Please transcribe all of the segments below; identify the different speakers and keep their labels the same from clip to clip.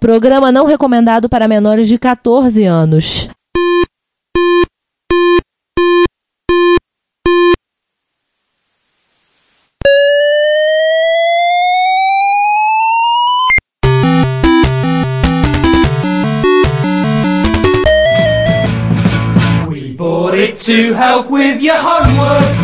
Speaker 1: Programa não recomendado para menores de 14 anos.
Speaker 2: We bought it to help with your homework.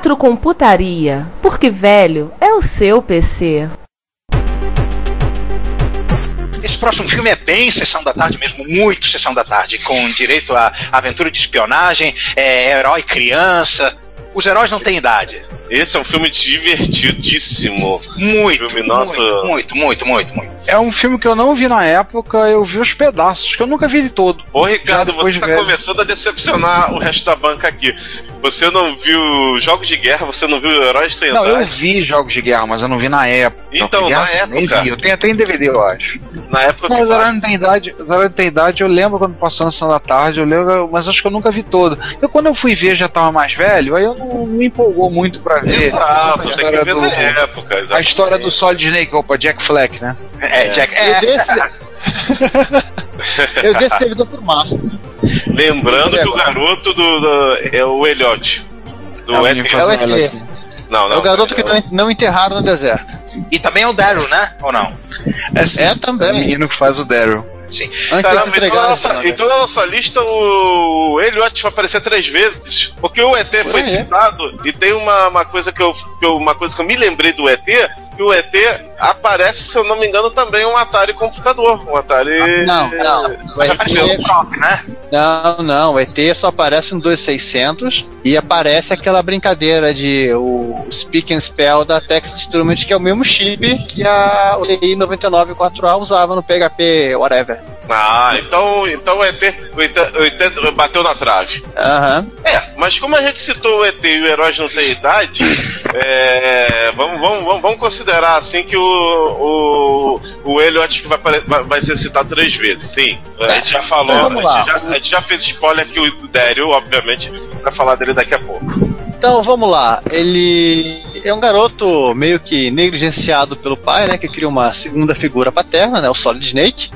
Speaker 1: Retrocomputaria, porque velho é o seu PC.
Speaker 3: Esse próximo filme é bem sessão da tarde mesmo, muito sessão da tarde, com direito a aventura de espionagem, é, herói criança. Os heróis não têm idade.
Speaker 4: Esse é um filme divertidíssimo.
Speaker 3: Muito,
Speaker 4: filme, nossa.
Speaker 3: muito, muito, muito, muito.
Speaker 5: É um filme que eu não vi na época, eu vi os pedaços, que eu nunca vi ele todo.
Speaker 4: Ô Ricardo, você tá
Speaker 5: velho.
Speaker 4: começando a decepcionar o resto da banca aqui. Você não viu Jogos de Guerra, você não viu Heróis Sem
Speaker 5: Não, eu vi jogos de guerra, mas eu não vi na época.
Speaker 4: Então,
Speaker 5: Guerra,
Speaker 4: na
Speaker 5: assim, nem
Speaker 4: época.
Speaker 5: vi. Eu tenho até em DVD, eu acho.
Speaker 4: Na época
Speaker 5: Não,
Speaker 4: que
Speaker 5: os horários não tem idade, os horários não tem idade, eu lembro quando passou na sessão da tarde, eu lembro, mas acho que eu nunca vi todo. Eu quando eu fui ver já tava mais velho, aí eu não, não me empolgou muito pra ver.
Speaker 4: Exato,
Speaker 5: a
Speaker 4: tem que
Speaker 5: história
Speaker 4: ver
Speaker 5: do-
Speaker 4: na época.
Speaker 5: A
Speaker 4: exatamente.
Speaker 5: história do Solid Snake, opa, Jack Fleck, né?
Speaker 3: É, Jack,
Speaker 6: Eu
Speaker 3: é,
Speaker 6: dei esse, eu dei esse servidor pro Márcio.
Speaker 4: Lembrando que o garoto do, do- é o Elliot. Do
Speaker 5: É o
Speaker 6: É o.
Speaker 4: Não, não.
Speaker 6: É o garoto que não, não enterraram no deserto.
Speaker 3: e também é o Daryl, né? Ou não?
Speaker 5: É, sim,
Speaker 6: É também.
Speaker 5: o menino que faz o Daryl.
Speaker 3: Sim.
Speaker 4: Caramba, então, na
Speaker 6: entregar.
Speaker 4: nossa, então na nossa lista o Elliot vai aparecer três vezes. Porque o ET foi
Speaker 6: é.
Speaker 4: citado e tem uma, uma coisa que eu, que eu- uma coisa que eu me lembrei do ET, que o ET aparece, se eu não me engano, também um Atari computador. Um Atari.
Speaker 6: Não, não. O
Speaker 3: apareceu
Speaker 6: ET,
Speaker 3: Croc, né?
Speaker 6: não, não. O ET só aparece no 2600 e aparece aquela brincadeira de o Speak and Spell da Texas Instruments, que é o mesmo chip que a OTI 99.4A usava no PHP, whatever.
Speaker 4: Ah, então, então o ET, o ET, o ET bateu na trave.
Speaker 6: Aham.
Speaker 4: É, mas como a gente citou o ET e o Heróis não tem idade, é, vamos, vamos, vamos, considerar assim que o, o, o Elliot que vai, vai, vai ser citado três vezes. Sim, a gente já falou,
Speaker 6: Então
Speaker 4: a, gente já, a gente já fez spoiler aqui o Daryl, obviamente, vai falar dele daqui a pouco.
Speaker 6: Então vamos lá. Ele é um garoto meio que negligenciado pelo pai, né? Que cria uma segunda figura paterna, né? O Solid Snake.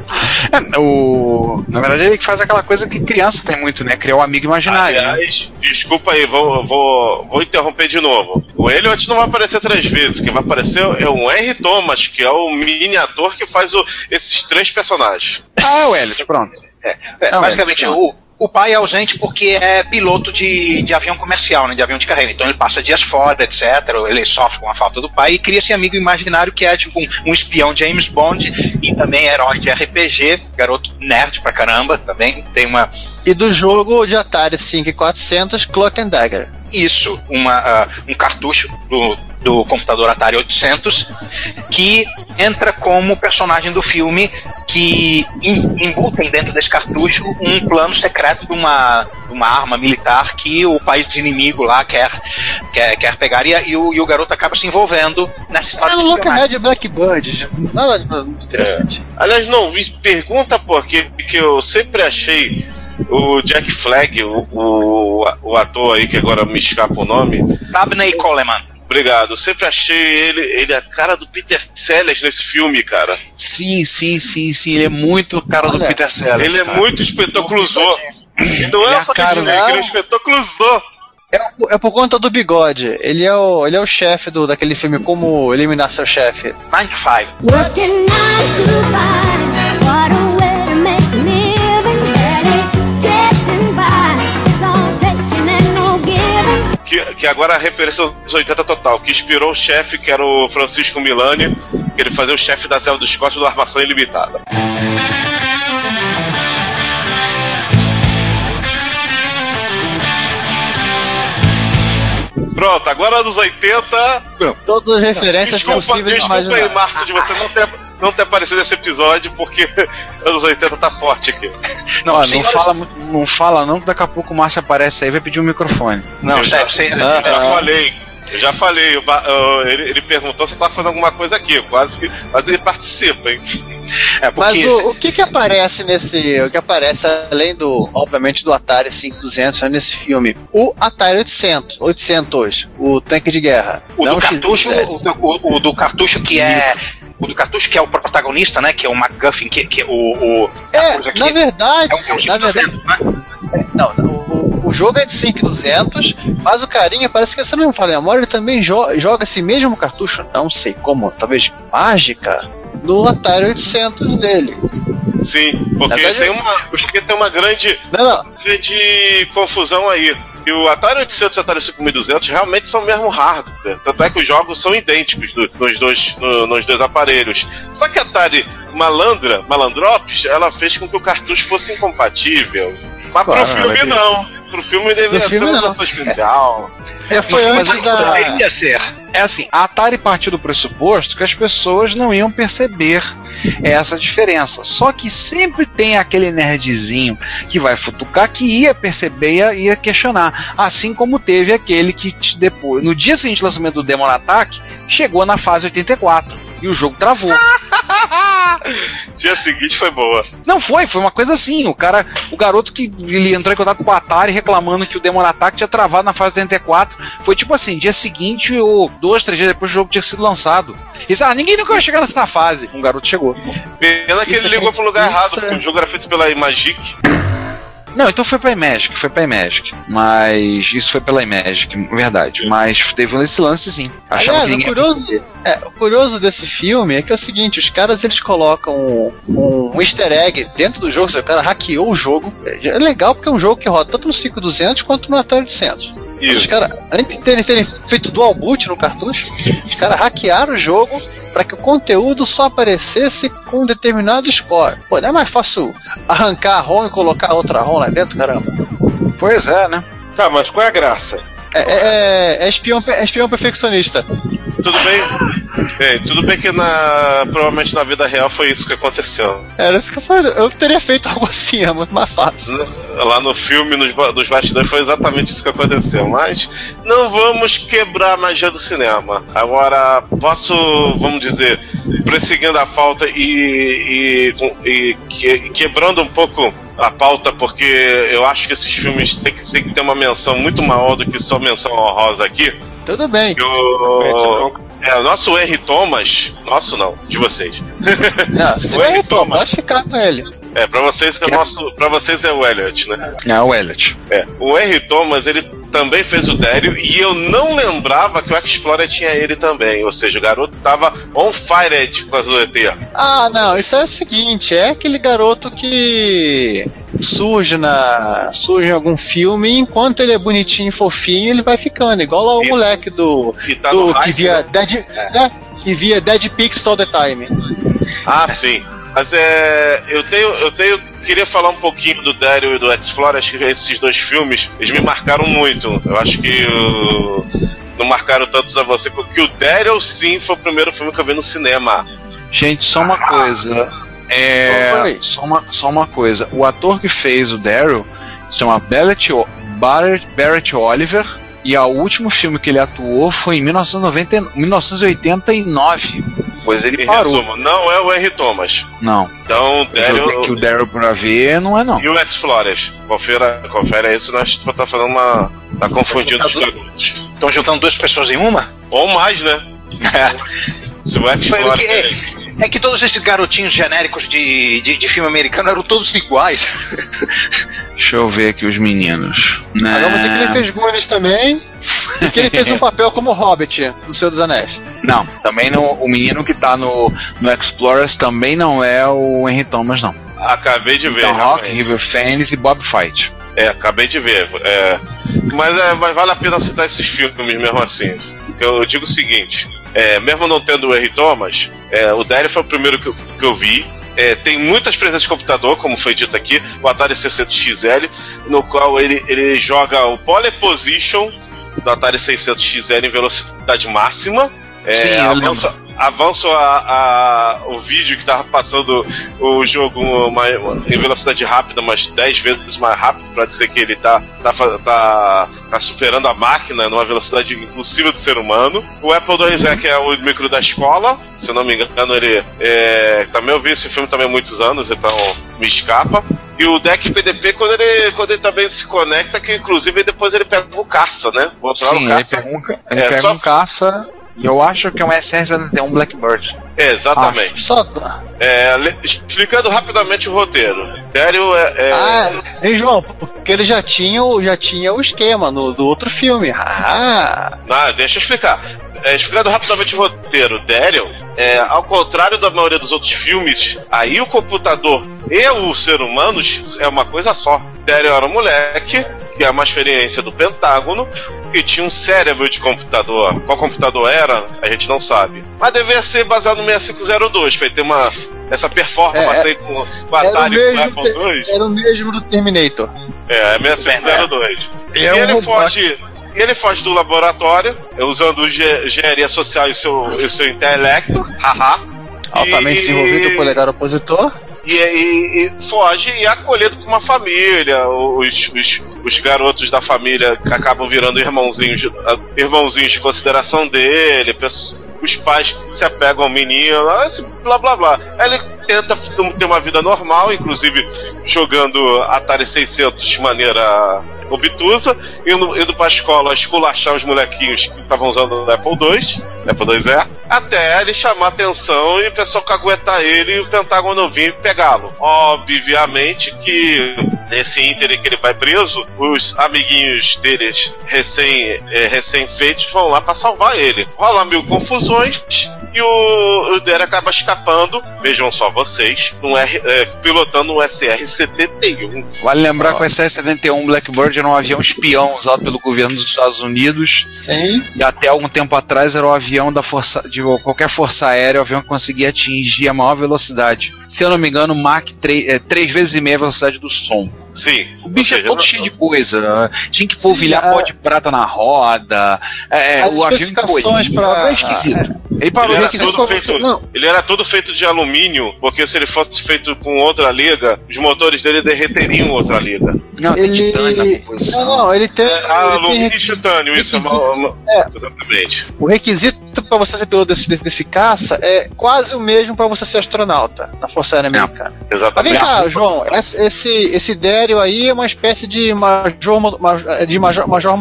Speaker 5: É, o... Na verdade, ele que faz aquela coisa que criança tem muito, né? Criar um amigo imaginário. né?
Speaker 4: Aliás, desculpa aí, vou, vou, vou interromper de novo. O Elliot não vai aparecer três vezes, quem vai aparecer é um R. Thomas, que é o mini ator que faz o- esses três personagens.
Speaker 5: Ah, é o Elliot, pronto.
Speaker 3: É,
Speaker 5: Não,
Speaker 3: basicamente,
Speaker 5: é.
Speaker 3: o, o pai é ausente porque é piloto de, de avião comercial, né, de avião de carreira. Então ele passa dias fora, etc. Ele sofre com a falta do pai e cria esse amigo imaginário que é tipo um, um espião James Bond e também herói de RPG, garoto nerd pra caramba também. Tem uma.
Speaker 6: E do jogo de Atari 5400 Clock and Dagger.
Speaker 3: Isso, uma, ah, um cartucho do, do computador Atari 800 que entra como personagem do filme que em- embutem dentro desse cartucho um plano secreto de uma, de uma arma militar que o país inimigo lá quer, quer, quer pegar e, e o, e o garoto acaba se envolvendo nessa
Speaker 6: É
Speaker 3: história de espionagem.
Speaker 6: Lookahead Blackbird. Nada de muito interessante.
Speaker 4: Aliás, não, me pergunta por que que eu sempre achei o Jack Flag, o, o, o ator aí que agora me escapa o nome.
Speaker 3: Dabney Coleman.
Speaker 4: Obrigado, sempre achei ele, ele a cara do Peter Sellers nesse filme, cara.
Speaker 5: Sim, sim, sim, sim. Ele é muito cara do
Speaker 6: Olha,
Speaker 5: Peter Sellers.
Speaker 4: Ele é
Speaker 5: cara.
Speaker 4: muito espetaculosou. E não é
Speaker 5: é
Speaker 4: só
Speaker 5: cara,
Speaker 4: que ele é espetaculosou.
Speaker 6: É, é por conta do bigode. Ele é o, ele é o chefe do, daquele filme Como Eliminar Seu Chefe.
Speaker 3: 9 to 5.
Speaker 7: Working nine to five,
Speaker 4: que agora é a referência dos 80 total, que inspirou o chefe, que era o Francisco Milani, que ele fazia o chefe da Zelda dos Costas do Armação Ilimitada. Pronto, agora dos 80.
Speaker 6: Todas as referências
Speaker 4: desculpa,
Speaker 6: possíveis.
Speaker 4: Desculpa aí, Márcio, de você não ter não ter aparecido nesse episódio, porque anos 80 tá forte aqui.
Speaker 5: Não, não, fala, muito- não fala não, que daqui a pouco o Márcio aparece aí e vai pedir um microfone.
Speaker 3: Não,
Speaker 4: eu já, eu já
Speaker 5: Ah.
Speaker 4: falei. Eu já falei, o Ba- uh, ele, ele perguntou se eu tava fazendo alguma coisa aqui, quase que. Mas ele participa, hein?
Speaker 3: É
Speaker 6: Mas o, o que que aparece nesse. O que aparece além do, obviamente, do Atari 5200 né, nesse filme? O Atari 800, 800, o tanque de guerra.
Speaker 3: o
Speaker 6: Não
Speaker 3: do cartucho, do- o- o do cartucho que é o do cartucho que é o protagonista, né? Que é o MacGuffin, que, que é o, o
Speaker 6: É,
Speaker 3: que
Speaker 6: na verdade,
Speaker 3: é um, é um
Speaker 6: na verdade,
Speaker 3: 5%, né?
Speaker 6: não, o, o jogo é de 5200, mas o carinha parece que você não fala em memória, ele também jo- joga esse mesmo cartucho, não sei como, talvez mágica, no Atari 800 dele.
Speaker 4: Sim, porque,
Speaker 6: verdade,
Speaker 4: tem uma, porque tem uma grande,
Speaker 6: Não, não,
Speaker 4: grande confusão aí. E o Atari 800 e o Atari 5200 realmente são o mesmo hardware. Tanto é que os jogos são idênticos do- nos, dois, no- nos dois aparelhos. Só que a Atari Malandra, Malandrops, ela fez com que o cartucho fosse incompatível. Mas
Speaker 5: Claro,
Speaker 4: pro filme não. Pro filme deveria ser
Speaker 6: filme
Speaker 4: uma
Speaker 6: não.
Speaker 4: versão especial.
Speaker 6: é, foi
Speaker 5: Mas
Speaker 6: antes da...
Speaker 3: Poderia ser.
Speaker 5: É assim, a Atari partiu do pressuposto que as pessoas não iam perceber essa diferença. Só que sempre tem aquele nerdzinho que vai futucar que ia perceber e ia, ia questionar. Assim como teve aquele que depois, no dia seguinte do lançamento do Demon Attack, chegou na fase 84 e o jogo travou.
Speaker 4: Dia seguinte foi boa.
Speaker 5: Não foi, foi uma coisa assim. O cara, o garoto que ele entrou em contato com a Atari reclamando que o Demon Attack tinha travado na fase 84. Foi tipo assim, dia seguinte ou dois, três dias depois o jogo tinha sido lançado. E disse, ah, ninguém nunca vai chegar nessa fase. Um garoto chegou.
Speaker 4: Pena que ele ligou
Speaker 6: é-
Speaker 4: pro lugar errado, porque o jogo era feito pela Imagic.
Speaker 5: Não, então foi pra Imagic, foi pra Imagic. Mas isso foi pela Imagic, verdade. Mas teve esse lance sim. Achava
Speaker 6: Aliás,
Speaker 5: que
Speaker 6: o curioso, é, o curioso desse filme é que é o seguinte, os caras eles colocam um, um easter egg dentro do jogo, o cara hackeou o jogo. É legal porque é um jogo que roda tanto no 5200 quanto no Atari 800. Os
Speaker 4: Isso.
Speaker 6: caras, além de terem, terem feito dual boot no cartucho, os caras hackearam o jogo para que o conteúdo só aparecesse com um determinado score. Pô, não é mais fácil arrancar a ROM e colocar outra ROM lá dentro, caramba?
Speaker 5: Pois é, né?
Speaker 8: Tá, mas qual é a graça?
Speaker 6: É, é- é espião, é espião perfeccionista.
Speaker 4: Tudo bem? Bem, tudo bem que na, provavelmente na vida real foi isso que aconteceu.
Speaker 6: Era isso que eu falei. Eu teria feito algo assim, é muito mais fácil.
Speaker 4: Lá no filme, nos, ba- nos bastidores, foi exatamente isso que aconteceu. Mas não vamos quebrar a magia do cinema. Agora, posso, vamos dizer, prosseguindo a falta e, e, e que- quebrando um pouco a pauta, porque eu acho que esses filmes têm que, têm que ter uma menção muito maior do que só menção honrosa aqui.
Speaker 6: Tudo bem.
Speaker 4: O, é, o nosso R. Thomas, nosso não, de vocês.
Speaker 6: Não, se
Speaker 4: O R. Thomas.
Speaker 6: pode ficar com ele.
Speaker 4: É, pra vocês é o nosso. Pra vocês é o Elliot, né?
Speaker 5: É o Elliot.
Speaker 4: É. O R. Thomas, ele também fez o Dério e eu não lembrava que o Explorer tinha ele também. Ou seja, o garoto tava on fire com as do ET.
Speaker 6: Ah, não, isso é o seguinte, é aquele garoto que surge na surge em algum filme e enquanto ele é bonitinho e fofinho, ele vai ficando, igual lá o
Speaker 4: E-
Speaker 6: moleque do,
Speaker 4: tá
Speaker 6: do
Speaker 4: no
Speaker 6: que
Speaker 4: hype,
Speaker 6: via
Speaker 4: né?
Speaker 6: Dead, é, que via Dead Pics all the time.
Speaker 4: Ah, sim. Mas é. Eu tenho. Eu tenho. Queria falar um pouquinho do Daryl e do Explorer. Acho que esses dois filmes, eles me marcaram muito. Eu acho que. uh, não marcaram tantos a você, porque o Daryl sim foi o primeiro filme que eu vi no cinema.
Speaker 5: Gente, só uma coisa. É. Só uma, só uma coisa. O ator que fez o Daryl se chama Barrett, O- Barrett, Barrett Oliver. E o último filme que ele atuou foi em 1990, 1989. Pois ele
Speaker 4: Em
Speaker 5: parou.
Speaker 4: resumo, não é o R. Thomas.
Speaker 5: Não.
Speaker 4: Então,
Speaker 5: joguei aqui o
Speaker 4: Daryl.
Speaker 5: Daryl pra ver, não é não.
Speaker 4: E o Explorer. Confira, confere isso, nós tá falando uma. tá confundindo os garotos.
Speaker 3: Estão juntando duas pessoas em uma?
Speaker 4: Ou mais, né? Se o Explorer.
Speaker 3: É, é que todos esses garotinhos genéricos de, de, de filme americano eram todos iguais.
Speaker 5: Deixa eu ver aqui os meninos. Né?
Speaker 6: Agora dizer que ele fez Goonies também e que ele fez um papel como Hobbit no Senhor dos Anéis.
Speaker 5: Não, também não, o menino que tá no, no Explorers também não é o Henry Thomas, não.
Speaker 4: Acabei de ver.
Speaker 5: Então, Rock. River Phoenix e Bob Fight.
Speaker 4: É, acabei de ver. É, mas, é, mas vale a pena citar esses filmes mesmo assim. Eu digo o seguinte: é, mesmo não tendo o R. Thomas, é, o Daryl foi o primeiro que eu, que eu vi. É, tem muitas presenças de computador, como foi dito aqui, o Atari 600 XL, no qual ele, ele joga o Pole Position do Atari 600 XL em velocidade máxima. É,
Speaker 5: Sim,
Speaker 4: avanço, a, a- o vídeo que tava passando o jogo uma- em velocidade rápida, mas 10 vezes mais rápido, pra dizer que ele tá, tá, tá, tá superando a máquina numa velocidade impossível do ser humano. O Apple II é que é o micro da escola, se eu não me engano, ele é, também eu vi esse filme também há muitos anos, então me escapa. E o deck PDP, quando ele, quando ele também se conecta, que inclusive depois ele pega o caça, né?
Speaker 5: Sim,
Speaker 4: o
Speaker 5: ele
Speaker 4: caça.
Speaker 5: pega um, ele
Speaker 4: É,
Speaker 5: pega
Speaker 4: só-
Speaker 5: um caça e eu acho que é um SR-71 Blackbird.
Speaker 4: Exatamente.
Speaker 6: Só.
Speaker 4: É, explicando rapidamente o roteiro. Sério, é. é-
Speaker 6: Ah, hein, João? Porque ele já tinha, o- já tinha o esquema no, do outro filme. Ah,
Speaker 4: Ah, deixa eu explicar. É, explicando rapidamente o roteiro, Daryl, é, ao contrário da maioria dos outros filmes, aí o computador e o ser humano é uma coisa só. Daryl era um moleque, que é uma experiência do Pentágono, que tinha um cérebro de computador. Qual computador era, a gente não sabe. Mas devia ser baseado no 6502, pra ele ter uma. Essa performance
Speaker 6: É,
Speaker 4: aí com, com a
Speaker 6: era o
Speaker 4: Atari com o
Speaker 6: mesmo,
Speaker 4: Apple II.
Speaker 6: era o mesmo do Terminator.
Speaker 4: É, 6502.
Speaker 5: É
Speaker 4: e ele foge. e Ele foge do laboratório, usando ge- engenharia social e seu, e seu intelecto, haha.
Speaker 6: Altamente
Speaker 4: E-
Speaker 6: desenvolvido o polegar opositor.
Speaker 4: E, e- e foge e é acolhido por uma família. Os, os, os garotos da família acabam virando irmãozinhos, irmãozinhos de consideração dele, os pais se apegam ao menino, blá blá blá. Ele tenta ter uma vida normal, inclusive jogando Atari 600 de maneira obtusa, indo, indo pra escola esculachar os molequinhos que estavam usando o Apple II, Apple IIe, até ele chamar atenção e o pessoal caguetar ele e o Pentágono vir pegá-lo. Obviamente que nesse ínter que ele vai preso, os amiguinhos deles recém, eh, recém-feitos vão lá pra salvar ele. Rola mil confusões e o, o Derek acaba escapando, vejam só vocês, num R, eh, pilotando um SR-71.
Speaker 5: Vale lembrar que o SR-71 Blackbird era um avião espião usado pelo governo dos Estados Unidos
Speaker 6: Sim.
Speaker 5: e até algum tempo atrás era o avião da força de qualquer força aérea, o avião que conseguia atingir a maior velocidade. Se eu não me engano, Mach 3, é, três vezes e meia a velocidade do som.
Speaker 4: Sim.
Speaker 5: O bicho é todo
Speaker 4: não-
Speaker 5: cheio de coisa. Tinha que polvilhar
Speaker 6: a-
Speaker 5: pó de prata na roda. É,
Speaker 6: As
Speaker 5: o avião
Speaker 6: especificações
Speaker 5: encolhido.
Speaker 6: pra-
Speaker 5: É esquisito. Ele parou
Speaker 4: Ele era,
Speaker 6: como-
Speaker 4: feito,
Speaker 6: não.
Speaker 4: ele era tudo feito de alumínio, porque se ele fosse feito com outra liga, os motores dele derreteriam outra liga.
Speaker 5: Não, tem
Speaker 6: Ele.
Speaker 5: titânio na composição.
Speaker 6: Não, não, ele tem.
Speaker 4: Ah,
Speaker 6: ele tem
Speaker 4: alumínio e titânio, isso é uma, uma-
Speaker 6: É.
Speaker 4: Exatamente.
Speaker 6: O requisito pra você ser piloto desse, desse caça é quase o mesmo pra você ser astronauta na Força Aérea Americana. Mas vem
Speaker 4: Exatamente.
Speaker 6: cá, João, esse, esse, esse Dério aí é uma espécie de Major, Major- de Major, Major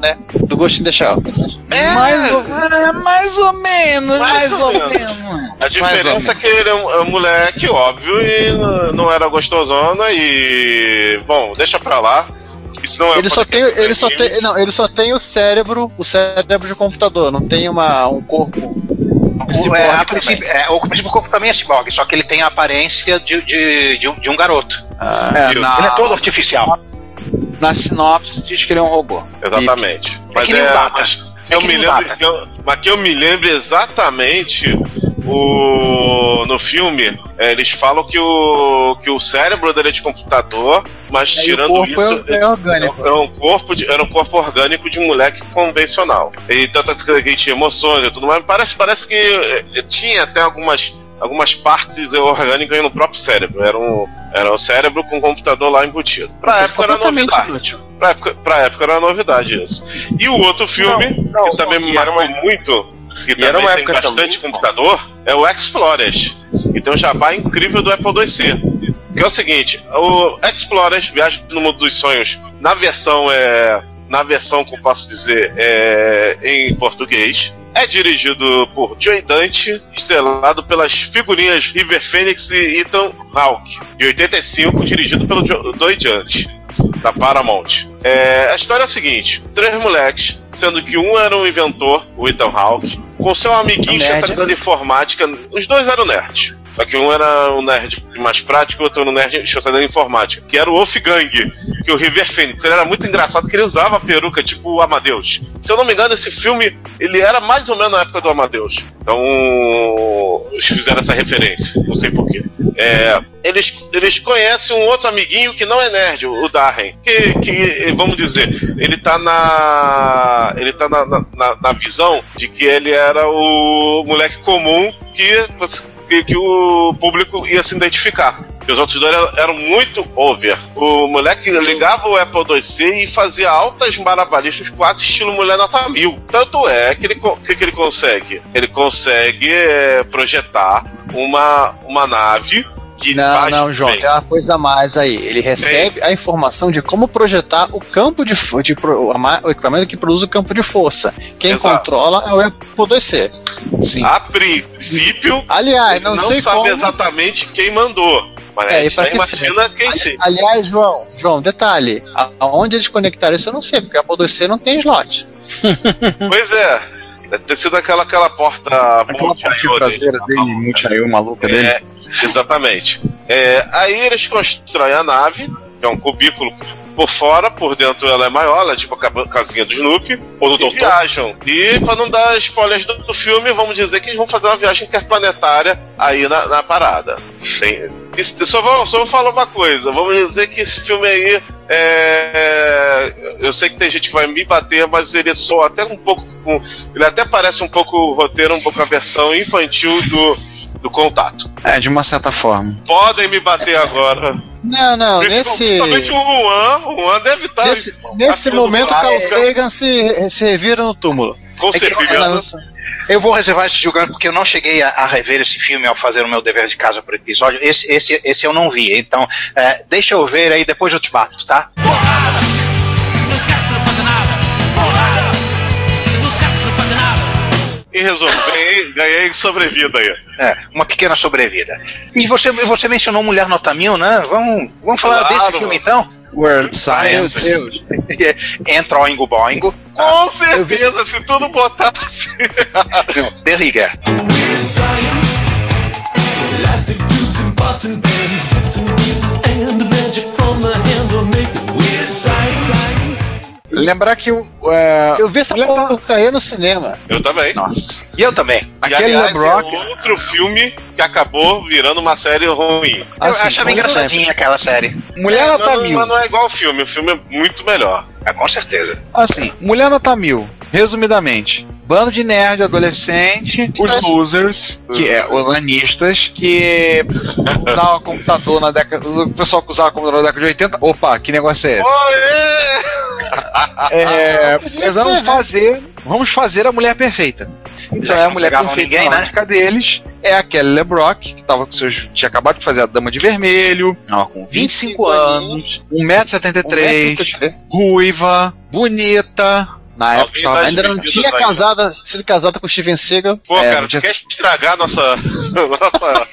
Speaker 6: né? Do Ghost in the Shell.
Speaker 4: É,
Speaker 5: Mais ou, é, mais ou menos,
Speaker 4: Mais
Speaker 5: mais,
Speaker 4: ou
Speaker 5: ou
Speaker 4: menos.
Speaker 5: menos.
Speaker 4: A diferença é
Speaker 5: menos.
Speaker 4: que ele é um, é um moleque, óbvio, e não era gostosona e. Bom, deixa pra lá. Isso não é
Speaker 6: Ele só tem, ele só
Speaker 4: games.
Speaker 6: tem, não, ele só tem o cérebro, o cérebro de computador, não tem uma, um corpo.
Speaker 3: O, é, a princípio, é, o princípio corpo também é ciborgue, só que ele tem a aparência de, de, de, um, de um garoto.
Speaker 5: É,
Speaker 4: Isso.
Speaker 5: na,
Speaker 3: Ele é todo artificial.
Speaker 5: na sinopse diz que ele é um robô.
Speaker 4: Exatamente. Mas
Speaker 3: que nem
Speaker 4: é.
Speaker 3: o Data.
Speaker 4: Mas,
Speaker 3: É
Speaker 4: eu
Speaker 3: que
Speaker 4: me lembro, que eu- mas que eu me lembro exatamente o no filme é, eles falam que o que o cérebro dele é de computador, mas tirando
Speaker 6: corpo
Speaker 4: isso
Speaker 6: é, é orgânico.
Speaker 4: era um corpo de, era um corpo orgânico de um moleque convencional. E tanto que ele tinha emoções e tudo mais. Parece, parece que tinha até algumas, algumas partes orgânicas no próprio cérebro. Era um, era um cérebro com um computador lá embutido. Pra época era novidade.
Speaker 6: inútil.
Speaker 4: Pra época, pra época era novidade isso. E o outro filme,
Speaker 8: Não, não,
Speaker 4: que também me marcou
Speaker 8: uma-
Speaker 4: muito, que
Speaker 8: e
Speaker 4: também tem bastante
Speaker 8: também-
Speaker 4: computador, é o Explorers. E tem um jabá incrível do Apple IIc. Que é o seguinte, o Explorers, Viagem no Mundo dos Sonhos, na versão é. Na versão, como posso dizer, é, em português. É dirigido por Joey Dante, estrelado pelas figurinhas River Phoenix e Ethan Hawke, de 85, dirigido pelo Jo- Joey Dante da Paramount. É, a história é a seguinte: três moleques, sendo que um era um inventor, o Ethan Hawke, com seu amiguinho
Speaker 6: nerd.
Speaker 4: especializado em informática. Os dois eram nerds. Só que um era um nerd mais prático, outro era nerd especializado em informática, que era o Wolfgang, que o River Phoenix. Ele era muito engraçado que ele usava a peruca, tipo o Amadeus. Se eu não me engano, esse filme ele era mais ou menos na época do Amadeus. Então, eles fizeram essa referência, não sei porquê. É, eles, eles conhecem um outro amiguinho que não é nerd, o Darren. Que, que vamos dizer, ele tá na. Ele tá na, na- na visão de que ele era o moleque comum que, que, que o público ia se identificar. E os outros dois eram, muito over. O moleque ligava o Apple IIc e fazia altas maravilhas, quase estilo mulher nota mil. Tanto é que ele, que, que ele consegue? Ele consegue é, projetar uma, uma nave que
Speaker 6: Não, não, João, tem uma coisa a mais aí. Ele recebe a informação de como projetar o campo de, de a o equipamento que produz o campo de força. Quem
Speaker 4: Exato.
Speaker 6: controla é o Apple 2C.
Speaker 5: Sim.
Speaker 4: A princípio,
Speaker 6: Aliás,
Speaker 4: ele
Speaker 6: não,
Speaker 4: não,
Speaker 6: sei
Speaker 4: sabe
Speaker 6: como.
Speaker 4: exatamente quem mandou. Mas
Speaker 6: É,
Speaker 4: a
Speaker 6: e
Speaker 4: gente
Speaker 6: pra
Speaker 4: já
Speaker 6: que
Speaker 4: imagina quem sim.
Speaker 6: Aliás, João, João, detalhe. a- Aonde eles conectaram isso eu não sei, porque o Apple 2C não tem slot.
Speaker 4: Pois é. Deve ter sido aquela, aquela porta.
Speaker 5: Aquela parte traseira dele, multi-IO maluca dele.
Speaker 4: É, exatamente. É, aí eles constroem a nave, que é um cubículo por fora, por dentro ela é maior, ela é tipo a casinha do Snoopy.
Speaker 6: Ou do
Speaker 4: E
Speaker 6: Doutor.
Speaker 4: viajam. E pra não dar spoilers do, do filme, vamos dizer que eles vão fazer uma viagem interplanetária aí na, na parada. Tem- só, vou, só vou falar uma coisa. Vamos dizer que esse filme aí. É, eu sei que tem gente que vai me bater, mas ele soa até um pouco. ele até parece um pouco o roteiro, um pouco a versão infantil do, do contato.
Speaker 5: É, de uma certa forma.
Speaker 4: Podem me bater agora.
Speaker 6: Não, não, nesse.
Speaker 4: Principalmente o Juan. O Juan deve estar.
Speaker 6: Nesse, nesse
Speaker 4: Tá
Speaker 6: momento, o Carl Sagan se, se revira no túmulo.
Speaker 4: Com
Speaker 3: É
Speaker 4: certeza.
Speaker 3: Eu vou reservar esse julgamento porque eu não cheguei a, a rever esse filme ao fazer o meu dever de casa para o episódio. Esse, esse, esse eu não vi. Então, é, deixa eu ver aí, depois eu te bato, tá?
Speaker 4: Em resumo, ganhei, ganhei sobrevida aí.
Speaker 3: É, uma pequena sobrevida. E você, você mencionou Mulher Nota Mil, né? Vamos, vamos falar
Speaker 4: Claro.
Speaker 3: desse filme então?
Speaker 5: Word
Speaker 6: Meu
Speaker 5: Science.
Speaker 6: Deus.
Speaker 3: Entra Oingo Boingo.
Speaker 4: Com certeza, se tudo botasse.
Speaker 3: The Rigger.
Speaker 2: Elastic
Speaker 5: Lembrar que o. É,
Speaker 6: Eu vi essa porcaria no cinema.
Speaker 4: Eu também.
Speaker 5: Nossa.
Speaker 3: E eu também.
Speaker 4: E,
Speaker 5: Aquele
Speaker 4: aliás,
Speaker 5: LeBrock.
Speaker 4: é outro filme que acabou virando uma série ruim.
Speaker 3: Eu
Speaker 5: Assim,
Speaker 3: achava engraçadinha aquela série.
Speaker 5: Mulher
Speaker 4: É,
Speaker 5: nota
Speaker 4: mas,
Speaker 5: mil.
Speaker 4: mas não é igual ao filme, o filme é muito melhor.
Speaker 3: É, com certeza.
Speaker 5: Assim, Mulher Nota Mil, resumidamente. Bando de nerd adolescente, os losers, que é os lanistas, que usava computador na década. O pessoal que usava computador na década de 80. Opa, que negócio é esse? É,
Speaker 6: né?
Speaker 5: fazer. Vamos fazer a mulher perfeita. Então é a mulher perfeita
Speaker 3: ninguém,
Speaker 5: na
Speaker 3: né?
Speaker 5: deles. É a Kelly LeBrock, que tava com seus. tinha acabado de fazer a Dama de Vermelho,
Speaker 3: Não, com
Speaker 5: 25 anos, 1,73m, ruiva, bonita. Na
Speaker 4: Alguém
Speaker 5: época
Speaker 4: tá
Speaker 6: Ainda não tinha casada, sido casada com o Steven Seagal.
Speaker 4: Pô,
Speaker 5: É,
Speaker 4: cara,
Speaker 5: tinha-
Speaker 4: quer estragar nossa. nossa.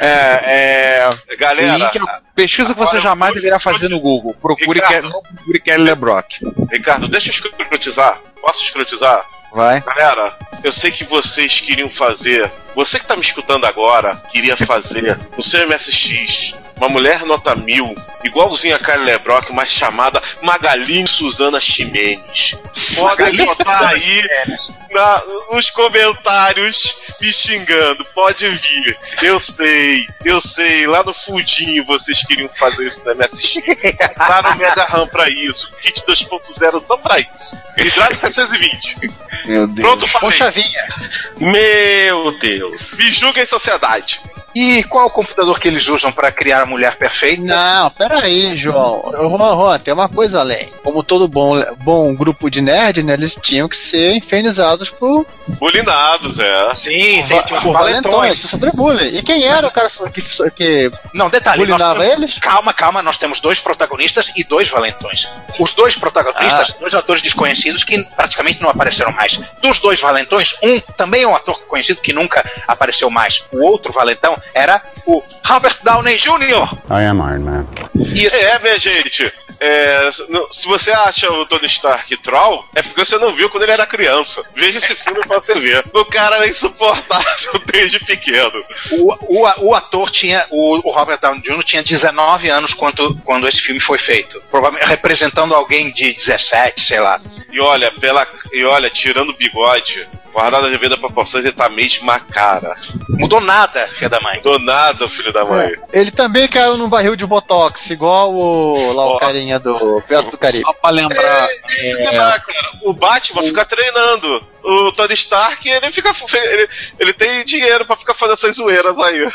Speaker 5: É, é,
Speaker 4: Galera,
Speaker 5: link, pesquisa que você jamais deveria fazer no Google. Procure,
Speaker 4: Ricardo.
Speaker 5: Kelly, não procure Kelly LeBrock.
Speaker 4: Ricardo, deixa eu escrutizar. Posso escrutizar?
Speaker 5: Vai.
Speaker 4: Galera, eu sei que vocês queriam fazer. Você que tá me escutando agora, queria fazer no seu MSX uma mulher nota mil, igualzinha a Kylie LeBrock, mas chamada Magaline Suzana Ximenes. Podem botar aí na- nos comentários me xingando. Pode vir. Eu sei, eu sei. Lá no fundinho vocês queriam fazer isso no MSX. Tá no Mega RAM pra isso. Kit 2.0 só pra isso. E Drive 720.
Speaker 5: Meu Deus.
Speaker 4: Pronto, falei.
Speaker 6: Poxa vinha.
Speaker 8: Meu Deus.
Speaker 4: Me julguem sociedade.
Speaker 3: E qual o computador que eles usam para criar a mulher perfeita?
Speaker 6: Não, peraí, João. Juan, Juan, tem uma coisa além. Como todo bom, bom grupo de nerd, né, eles tinham que ser infernizados por,
Speaker 4: Bulinados, é.
Speaker 3: Sim,
Speaker 6: por,
Speaker 3: tem,
Speaker 6: por valentões. sobre bullying. E quem era o cara que, que
Speaker 3: Não, detalhe,
Speaker 6: bulinava
Speaker 3: temos-
Speaker 6: eles?
Speaker 3: Calma, calma, nós temos dois protagonistas e dois valentões. Os dois protagonistas, dois atores desconhecidos que praticamente não apareceram mais. Dos dois valentões, um também é um ator conhecido que nunca apareceu mais. O outro valentão era o Robert Downey Jr.
Speaker 9: I am Iron Man.
Speaker 3: Isso.
Speaker 4: É, minha gente. É, se você acha o Tony Stark troll, é porque você não viu quando ele era criança. Veja esse filme pra você ver. O cara era insuportável desde pequeno.
Speaker 3: O, o, o ator tinha, o, o Robert Downey Jr. tinha 19 anos quando, quando esse filme foi feito. Provavelmente representando alguém de 17, sei lá.
Speaker 4: E olha, pela, e olha, tirando o bigode, guardada devida proporções e tá a mesma cara.
Speaker 3: Mudou nada, filha da mãe.
Speaker 4: Do nada, filho da mãe.
Speaker 6: Ele também caiu num barril de botox, igual o, lá o carinha do Beto do Caribe.
Speaker 5: Só pra lembrar.
Speaker 4: É isso que dá, cara. O Batman fica treinando. O Tony Stark, ele fica. Ele, ele tem dinheiro pra ficar fazendo essas zoeiras aí.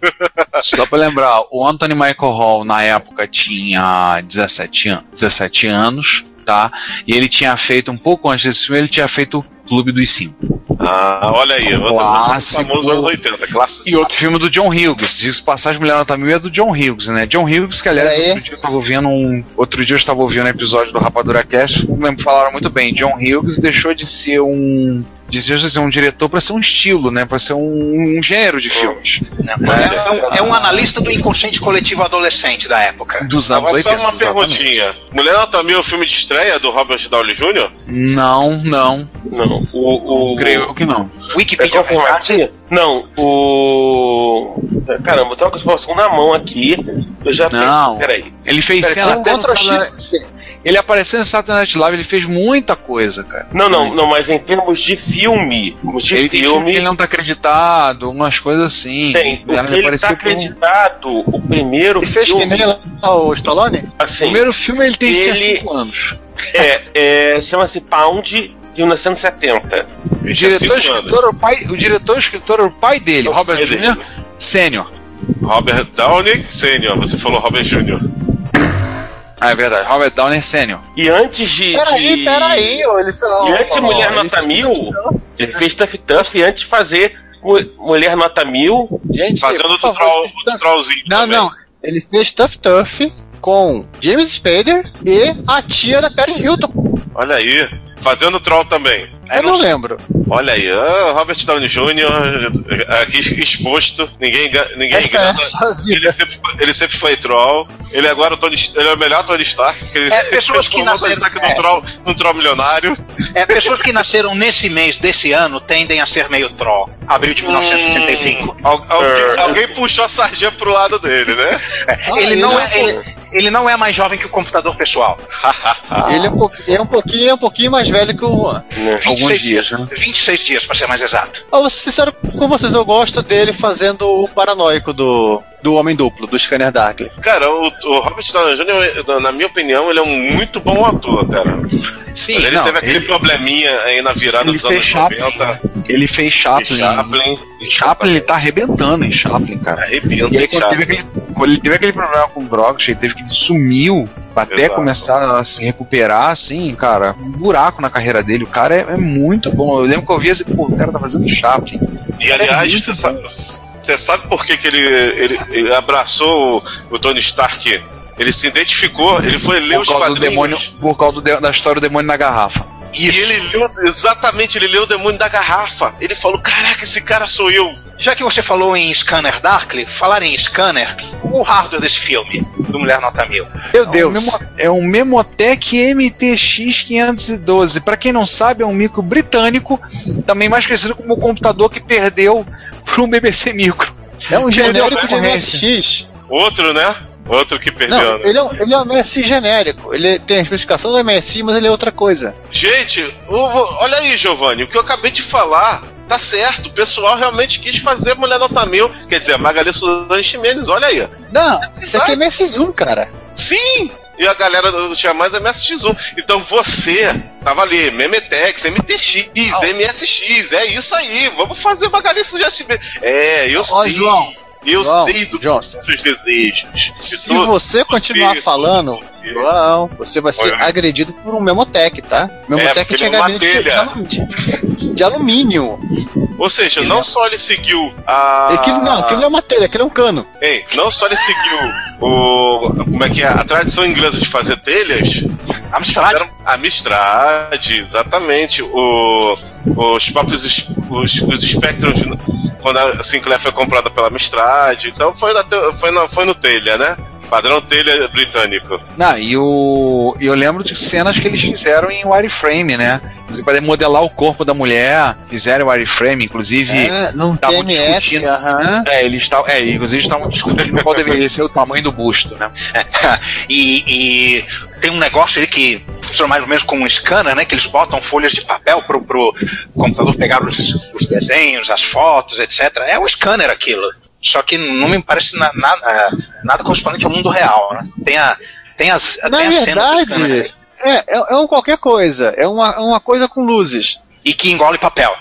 Speaker 5: Só pra lembrar, o Anthony Michael Hall na época tinha 17, an 17 anos, tá? E ele tinha feito, um pouco antes desse filme, ele tinha feito o Clube dos Cinco.
Speaker 4: Ah, olha aí. Outro, famoso anos 80. Clássico.
Speaker 5: E outro filme do John Hughes, diz Passagem Mulher Nota Mil é do John Hughes, né? John Hughes, que aliás, outro dia eu estava ouvindo um. Outro dia eu estava ouvindo um episódio do Rapadura Cast, falaram muito bem, John Hughes deixou de ser um. De ser um diretor para ser um estilo, né? Para ser um, um gênero de filmes.
Speaker 3: É, um, é um analista do inconsciente coletivo adolescente da época.
Speaker 5: Dos anos
Speaker 4: Agora
Speaker 5: 80.
Speaker 4: só uma
Speaker 5: exatamente.
Speaker 4: perguntinha. Mulher Nota Mil é o filme de estreia do Robert Downey Jr.?
Speaker 5: Não, não.
Speaker 8: Não. O, o,
Speaker 5: Creio eu que não.
Speaker 8: É
Speaker 3: Wikipedia
Speaker 8: confirmar
Speaker 3: verdade?
Speaker 8: Não, o. Caramba, eu tô com a informação na mão aqui. Eu já
Speaker 5: Não.
Speaker 8: Peraí.
Speaker 5: Ele fez
Speaker 8: Pera,
Speaker 5: cena até no Ele apareceu no Saturday Night Live, ele fez muita coisa, cara.
Speaker 8: Não, não, não, mas em termos de filme. De
Speaker 5: ele tem filme
Speaker 8: filme.
Speaker 5: que ele não tá acreditado, umas coisas assim.
Speaker 8: Tem. O
Speaker 5: Ela
Speaker 8: que ele tá
Speaker 5: por um-
Speaker 8: acreditado, o primeiro
Speaker 6: Ele fez
Speaker 8: filme.
Speaker 6: o Stallone?
Speaker 5: O
Speaker 8: Assim,
Speaker 5: primeiro filme ele tem tinha
Speaker 8: Ele-
Speaker 5: 5 anos.
Speaker 8: é, é, chama-se Pound de 1970.
Speaker 5: O
Speaker 4: Ele
Speaker 5: diretor, escritor, era o pai, o diretor escritor era o pai dele, o Robert
Speaker 8: É
Speaker 5: Jr. Sênior.
Speaker 4: Robert Downey Sr. Você falou Robert Jr.
Speaker 5: Ah, é verdade, Robert Downey Sênior.
Speaker 8: E antes de.
Speaker 6: Peraí,
Speaker 8: de...
Speaker 6: peraí, ô, ele
Speaker 8: E antes de Mulher Nota Mil, ele fez Tough Tough e antes de fazer Mu- Mulher Nota Mil,
Speaker 6: Gente,
Speaker 4: Fazendo outro, troll, outro trollzinho.
Speaker 6: Não,
Speaker 4: também.
Speaker 6: não. Ele fez Tough Tough com James Spader e a tia da Paris Hilton.
Speaker 4: Olha aí. Fazendo troll também.
Speaker 6: Eu não lembro.
Speaker 4: Olha aí, ah, Robert Downey Jr. aqui exposto, ninguém, ninguém
Speaker 6: é
Speaker 4: engana.
Speaker 6: a sua
Speaker 4: Ele sempre, foi- ele sempre foi troll. Ele agora é o Tony, ele é o melhor Tony Stark. Ele
Speaker 3: É, pessoas que
Speaker 4: Tony
Speaker 3: nasceram-
Speaker 4: Stark num
Speaker 3: é.
Speaker 4: troll, num troll milionário.
Speaker 3: É, pessoas que nasceram nesse mês desse ano tendem a ser meio troll. Abril de 1965.
Speaker 4: Al- alguém,
Speaker 8: É.
Speaker 4: alguém puxou a sardinha pro lado dele, né?
Speaker 6: Ah,
Speaker 3: ele,
Speaker 6: ele
Speaker 3: não
Speaker 6: é
Speaker 3: é, ele, ele não é mais jovem que o computador pessoal.
Speaker 6: Ele é um, pouquinho, é um pouquinho, é um pouquinho mais velho que o Juan.
Speaker 8: né?
Speaker 5: Alguns dias, né?
Speaker 3: 26 dias, pra ser mais exato.
Speaker 6: Eu vou ser sincero com vocês, eu gosto dele fazendo o paranoico do, do Homem Duplo, do Scanner Darkly.
Speaker 4: Cara, o, o Robert Downey Jr., na minha opinião, ele é um muito bom ator, cara.
Speaker 5: Sim,
Speaker 4: ele
Speaker 5: não,
Speaker 4: teve aquele
Speaker 5: ele,
Speaker 4: probleminha aí na virada
Speaker 5: ele
Speaker 4: dos anos
Speaker 5: Chaplin.
Speaker 4: 90.
Speaker 5: ele fez Chaplin.
Speaker 4: Chaplin.
Speaker 5: Chaplin, ele tá arrebentando em Chaplin, cara.
Speaker 4: Arrebenta,
Speaker 5: E aí, quando teve aquele, quando ele teve aquele problema com drogas, ele teve que sumiu até
Speaker 4: Exato.
Speaker 5: começar a se recuperar, assim, cara, um buraco na carreira dele. O cara é, é muito bom. Eu lembro que eu via assim, pô, o cara tá fazendo Chaplin.
Speaker 4: E aliás, você sabe, você sabe por que, que ele, ele, ele abraçou o, o Tony Stark? Ele se identificou, ele foi ler
Speaker 5: Por
Speaker 4: os
Speaker 5: causa, do
Speaker 4: quadrinhos.
Speaker 5: demônio, por causa do da história do demônio na garrafa.
Speaker 4: E ele leu, exatamente, ele leu o demônio da garrafa. Ele falou: Caraca, esse cara sou eu.
Speaker 3: Já que você falou em Scanner Darkly, falar em Scanner, o hardware desse filme, do Mulher Nota Mil.
Speaker 6: Meu
Speaker 5: É um,
Speaker 6: Deus.
Speaker 5: É um Memotech MTX 512. Pra quem não sabe, é um micro britânico, também mais conhecido como o computador que perdeu pro BBC Micro.
Speaker 6: É um genérico de. MSX.
Speaker 4: Outro, né? Outro que perdeu.
Speaker 6: Não,
Speaker 4: né?
Speaker 6: ele é, um, ele é um MSI genérico. Ele tem a especificação do MSI, mas ele é outra coisa.
Speaker 4: Gente, olha aí, Giovanni, o que eu acabei de falar. Tá certo, o pessoal realmente quis fazer Mulher Nota Mil. Quer dizer, a Magali Suzane Ximenes, olha aí.
Speaker 6: Não, isso aqui é MSX1, cara.
Speaker 4: Sim! E a galera não tinha mais MSX1. Então você tava ali, Memetex, MTX, MSX, é isso aí. Vamos fazer Magali Suzane Ximenes. É, eu
Speaker 6: Ó,
Speaker 4: sei.
Speaker 6: João,
Speaker 4: eu
Speaker 6: João,
Speaker 4: sei do
Speaker 6: João,
Speaker 4: seus desejos.
Speaker 6: Se
Speaker 4: Então,
Speaker 6: você continuar
Speaker 4: você-
Speaker 6: falando, João, você vai ser
Speaker 4: Olha.
Speaker 6: agredido por um Memotech, tá? Tinha
Speaker 4: ele é uma
Speaker 6: gabinete de,
Speaker 4: telha.
Speaker 6: alumínio. de alumínio.
Speaker 4: Ou seja,
Speaker 6: Ele
Speaker 4: não
Speaker 6: é-
Speaker 4: só ele seguiu a.
Speaker 6: Aquilo não, aquilo não é uma telha, aquilo é um cano.
Speaker 4: Ei, não só ele seguiu o. Como é que é? A tradição inglesa de fazer telhas.
Speaker 3: Amstrad.
Speaker 4: A Mistrad, exatamente. O, os próprios os, os Spectrums, quando a Sinclair foi comprada pela Mistrad. Então foi, na, foi, na, foi no telha, né? Padrão telha britânico.
Speaker 5: Não, e o. Eu lembro de cenas que eles fizeram em wireframe, né? Inclusive, para modelar o corpo da mulher, fizeram wireframe, inclusive.
Speaker 6: É, não
Speaker 5: tavam
Speaker 6: TMS,
Speaker 5: discutindo. É, eles estavam. É, inclusive estavam discutindo qual deveria ser o tamanho do busto, né?
Speaker 3: E, e tem um negócio aí que funciona mais ou menos como um scanner, né? Que eles botam folhas de papel pro, pro computador pegar os, os desenhos, as fotos, etc. É um scanner aquilo. Só que não me parece na- nada, nada correspondente ao mundo real, né? Tem, a, tem, as,
Speaker 6: Na
Speaker 3: tem a cena
Speaker 6: verdade, é, é, é um qualquer coisa. É uma, uma coisa com luzes.
Speaker 3: e que engole papel.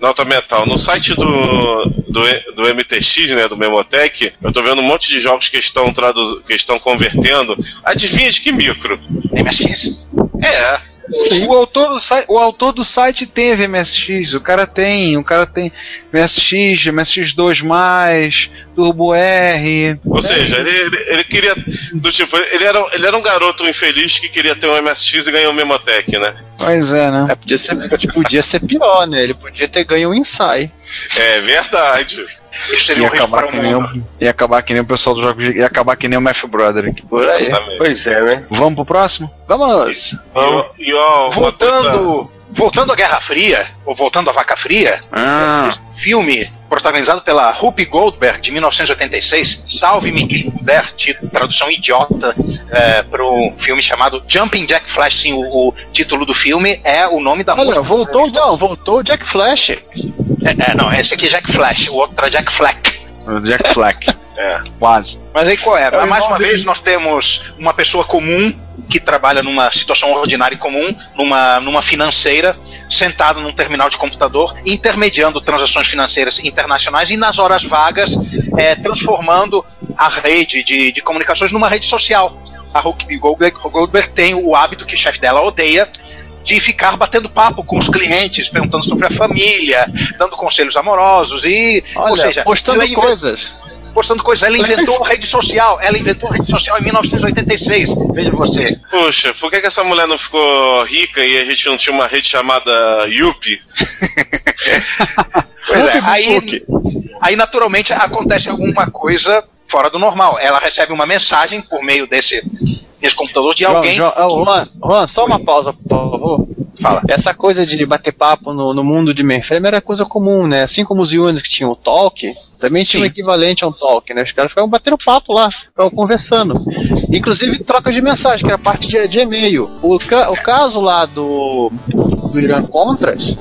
Speaker 4: Nota mental. No site do, do, do MTX, né, do Memotech, eu tô vendo um monte de jogos que estão, traduz, que estão convertendo. Adivinha de que micro?
Speaker 3: MSX.
Speaker 4: É.
Speaker 5: O autor, do site, o autor do site teve MSX, o cara tem, o cara tem MSX, MSX2+, Turbo R.
Speaker 4: Ou seja, ele, ele, ele queria. Do tipo, ele era, ele era um garoto infeliz que queria ter um MSX e ganhou um Memotech, né?
Speaker 5: Pois é, né?
Speaker 6: É, podia, ser, podia ser pior, né? Ele podia ter ganho um Insai.
Speaker 4: É verdade.
Speaker 3: Isso seria
Speaker 5: Ia
Speaker 3: um
Speaker 5: acabar,
Speaker 3: para
Speaker 5: que
Speaker 3: o
Speaker 5: nem
Speaker 3: mundo.
Speaker 5: o, ia acabar que nem o pessoal dos jogos, de- ia acabar que nem o Brother aqui.
Speaker 6: Por aí.
Speaker 4: Exatamente.
Speaker 8: Pois é, né?
Speaker 5: Vamos pro próximo?
Speaker 6: Vamos.
Speaker 4: E, ó- e ó,
Speaker 3: Voltando, voltando à Guerra Fria, ou voltando à Vaca Fria,
Speaker 6: Ah,
Speaker 3: filme protagonizado pela Whoopi Goldberg de 1986, Salve-me quem puder, título, tradução idiota para um filme chamado Jumping Jack Flash. Sim, o, o título do filme é o nome da
Speaker 6: olha,
Speaker 3: música.
Speaker 6: voltou, não, voltou o Jack Flash.
Speaker 3: É, é, não, esse aqui é Jack Flash, o outro é Jack Flack.
Speaker 5: O Jack Flack.
Speaker 4: É.
Speaker 5: Quase.
Speaker 3: Mas aí qual é?
Speaker 6: É
Speaker 3: Mais uma vez nós temos uma pessoa comum que trabalha numa situação ordinária e comum, numa, numa financeira, sentado num terminal de computador, intermediando transações financeiras internacionais e nas horas vagas é, transformando a rede de, de comunicações numa rede social. A Whoopi Goldberg, Goldberg tem o hábito que o chefe dela odeia de ficar batendo papo com os clientes, perguntando sobre a família, dando conselhos amorosos e,
Speaker 6: Olha,
Speaker 3: ou seja,
Speaker 6: postando
Speaker 3: ela inve-
Speaker 6: coisas.
Speaker 3: postando coisas. Ela inventou a rede social. Ela inventou a rede social em 1986. Veja você.
Speaker 4: Poxa, por que, que essa mulher não ficou rica e a gente não tinha uma rede chamada Yuppie?
Speaker 3: Pois é, aí, aí, naturalmente, acontece alguma coisa fora do normal. Ela recebe uma mensagem por meio desse, desse computador de alguém.
Speaker 6: João, João, Juan, Juan, só uma pausa, por favor.
Speaker 3: Fala.
Speaker 6: Essa coisa de bater papo no, no mundo de mainframe era coisa comum, né? Assim como os Unix que tinham o Talk, também tinha um equivalente a um Talk, né? Os caras ficavam batendo papo lá, ficavam conversando. Inclusive troca de mensagem, que era parte de, de e-mail. O, ca- o caso lá do, do Irã Contras,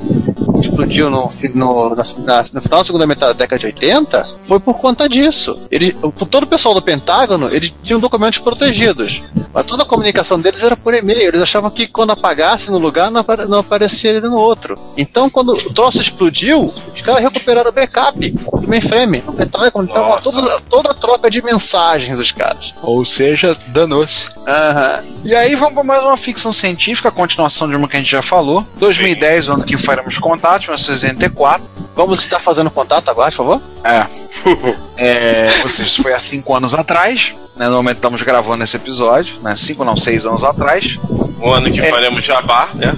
Speaker 6: explodiu no, no, na- na- no final da segunda metade da década de 80, foi por conta disso. Eles, o- todo o pessoal do Pentágono, eles tinham documentos protegidos. Mas toda a comunicação deles era por e-mail. Eles achavam que quando apagasse no lugar, não, apare- não aparecia ele no outro. Então, quando o troço explodiu, os caras recuperaram o backup do mainframe. No Pentágono, então,
Speaker 4: Nossa.
Speaker 6: toda, toda a troca de mensagens dos caras.
Speaker 5: Ou seja, danou-se.
Speaker 6: Aham.
Speaker 5: E aí vamos para mais uma ficção científica, a continuação de uma que a gente já falou. 2010, o ano que faremos contato, 1984.
Speaker 6: Vamos estar fazendo contato agora, por favor?
Speaker 5: É, ou seja, isso foi há cinco anos atrás. Né, no momento que estamos gravando esse episódio, né? Cinco não, seis anos atrás.
Speaker 4: Um ano que faremos jabá, né?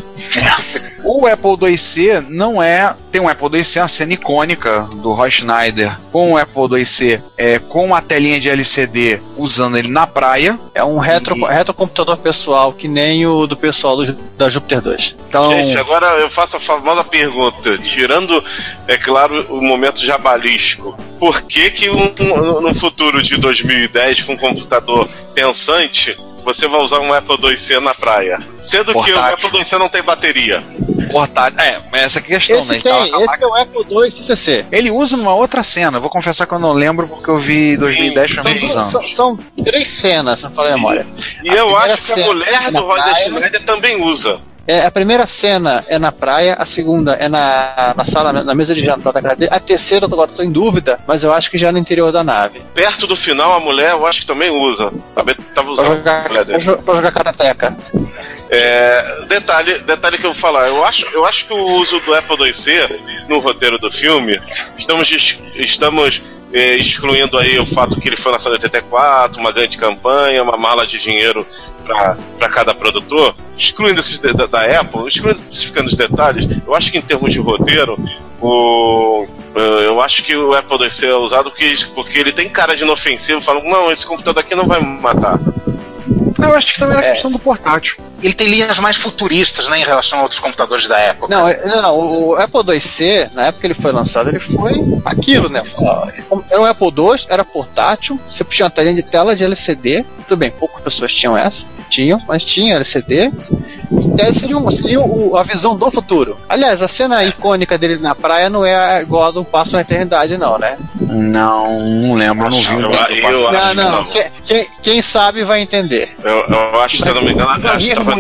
Speaker 5: O Apple IIc não é. Tem um Apple IIc, uma cena icônica do Roy Schneider com o Apple IIc é, com a telinha de LCD usando ele na praia.
Speaker 6: É um retro,
Speaker 5: E-
Speaker 6: retrocomputador pessoal, que nem o do pessoal do- da Jupiter 2.
Speaker 5: Então,
Speaker 4: Gente, agora eu faço a famosa pergunta, tirando, é claro, o momento jabalístico. Por que que um- um- no futuro de 2010, com um computador pensante, você vai usar um Apple IIc na praia? Sendo que o
Speaker 5: Portátil.
Speaker 4: Apple IIc não tem bateria.
Speaker 5: portátil. É, mas essa é a questão, né?
Speaker 6: Esse
Speaker 5: tava
Speaker 6: tem,
Speaker 5: a
Speaker 6: esse é o Apple II CC.
Speaker 5: Ele usa numa outra cena. Eu vou confessar que eu não lembro porque eu vi 2010 foi
Speaker 6: São,
Speaker 5: muitos anos.
Speaker 6: são, são três cenas, se não falar a memória.
Speaker 4: E
Speaker 6: A
Speaker 4: eu acho que a mulher do Roy
Speaker 6: praia.
Speaker 4: Schneider também usa.
Speaker 6: É, a primeira cena é na praia, a segunda é na, na sala, na mesa de jantar da casa dele. A terceira, agora estou em dúvida, mas eu acho que já é no interior da nave.
Speaker 4: Perto do final, a mulher eu acho que também usa. Também tava
Speaker 6: Pra
Speaker 4: usando.
Speaker 6: jogar,
Speaker 4: a mulher
Speaker 6: pra,
Speaker 4: dele.
Speaker 6: pra jogar karateca.
Speaker 4: É, detalhe, detalhe que eu vou falar, eu acho, eu acho que o uso do Apple IIc no roteiro do filme, estamos, estamos excluindo aí o fato que ele foi lançado em 84, uma grande campanha, uma mala de dinheiro para cada produtor, excluindo esses da, da Apple, excluindo esses pequenos detalhes, eu acho que em termos de roteiro, o, eh, eu acho que o Apple IIc é usado porque, porque ele tem cara de inofensivo, falam, não, esse computador aqui não vai me matar.
Speaker 5: Eu acho que também era
Speaker 6: É.
Speaker 5: questão do portátil.
Speaker 3: Ele tem linhas mais futuristas né, em relação a outros computadores da época.
Speaker 6: Não, é- não, não, o Apple IIc, na época que ele foi lançado, ele foi aquilo, né? Era um Apple II, era portátil, você tinha uma telinha de tela de LCD, tudo bem, poucas pessoas tinham essa, tinham, mas tinha LCD, tese seria, um- seria o- a visão do futuro. Aliás, a cena icônica dele na praia não é igual a do Passo na Eternidade, não, né?
Speaker 5: Não, não lembro, não vi.
Speaker 4: Eu- eu acho
Speaker 6: não,
Speaker 4: que
Speaker 6: não.
Speaker 4: não.
Speaker 6: Quem, quem- quem sabe vai entender.
Speaker 4: Eu, eu acho, se eu não me engano, acho que tava,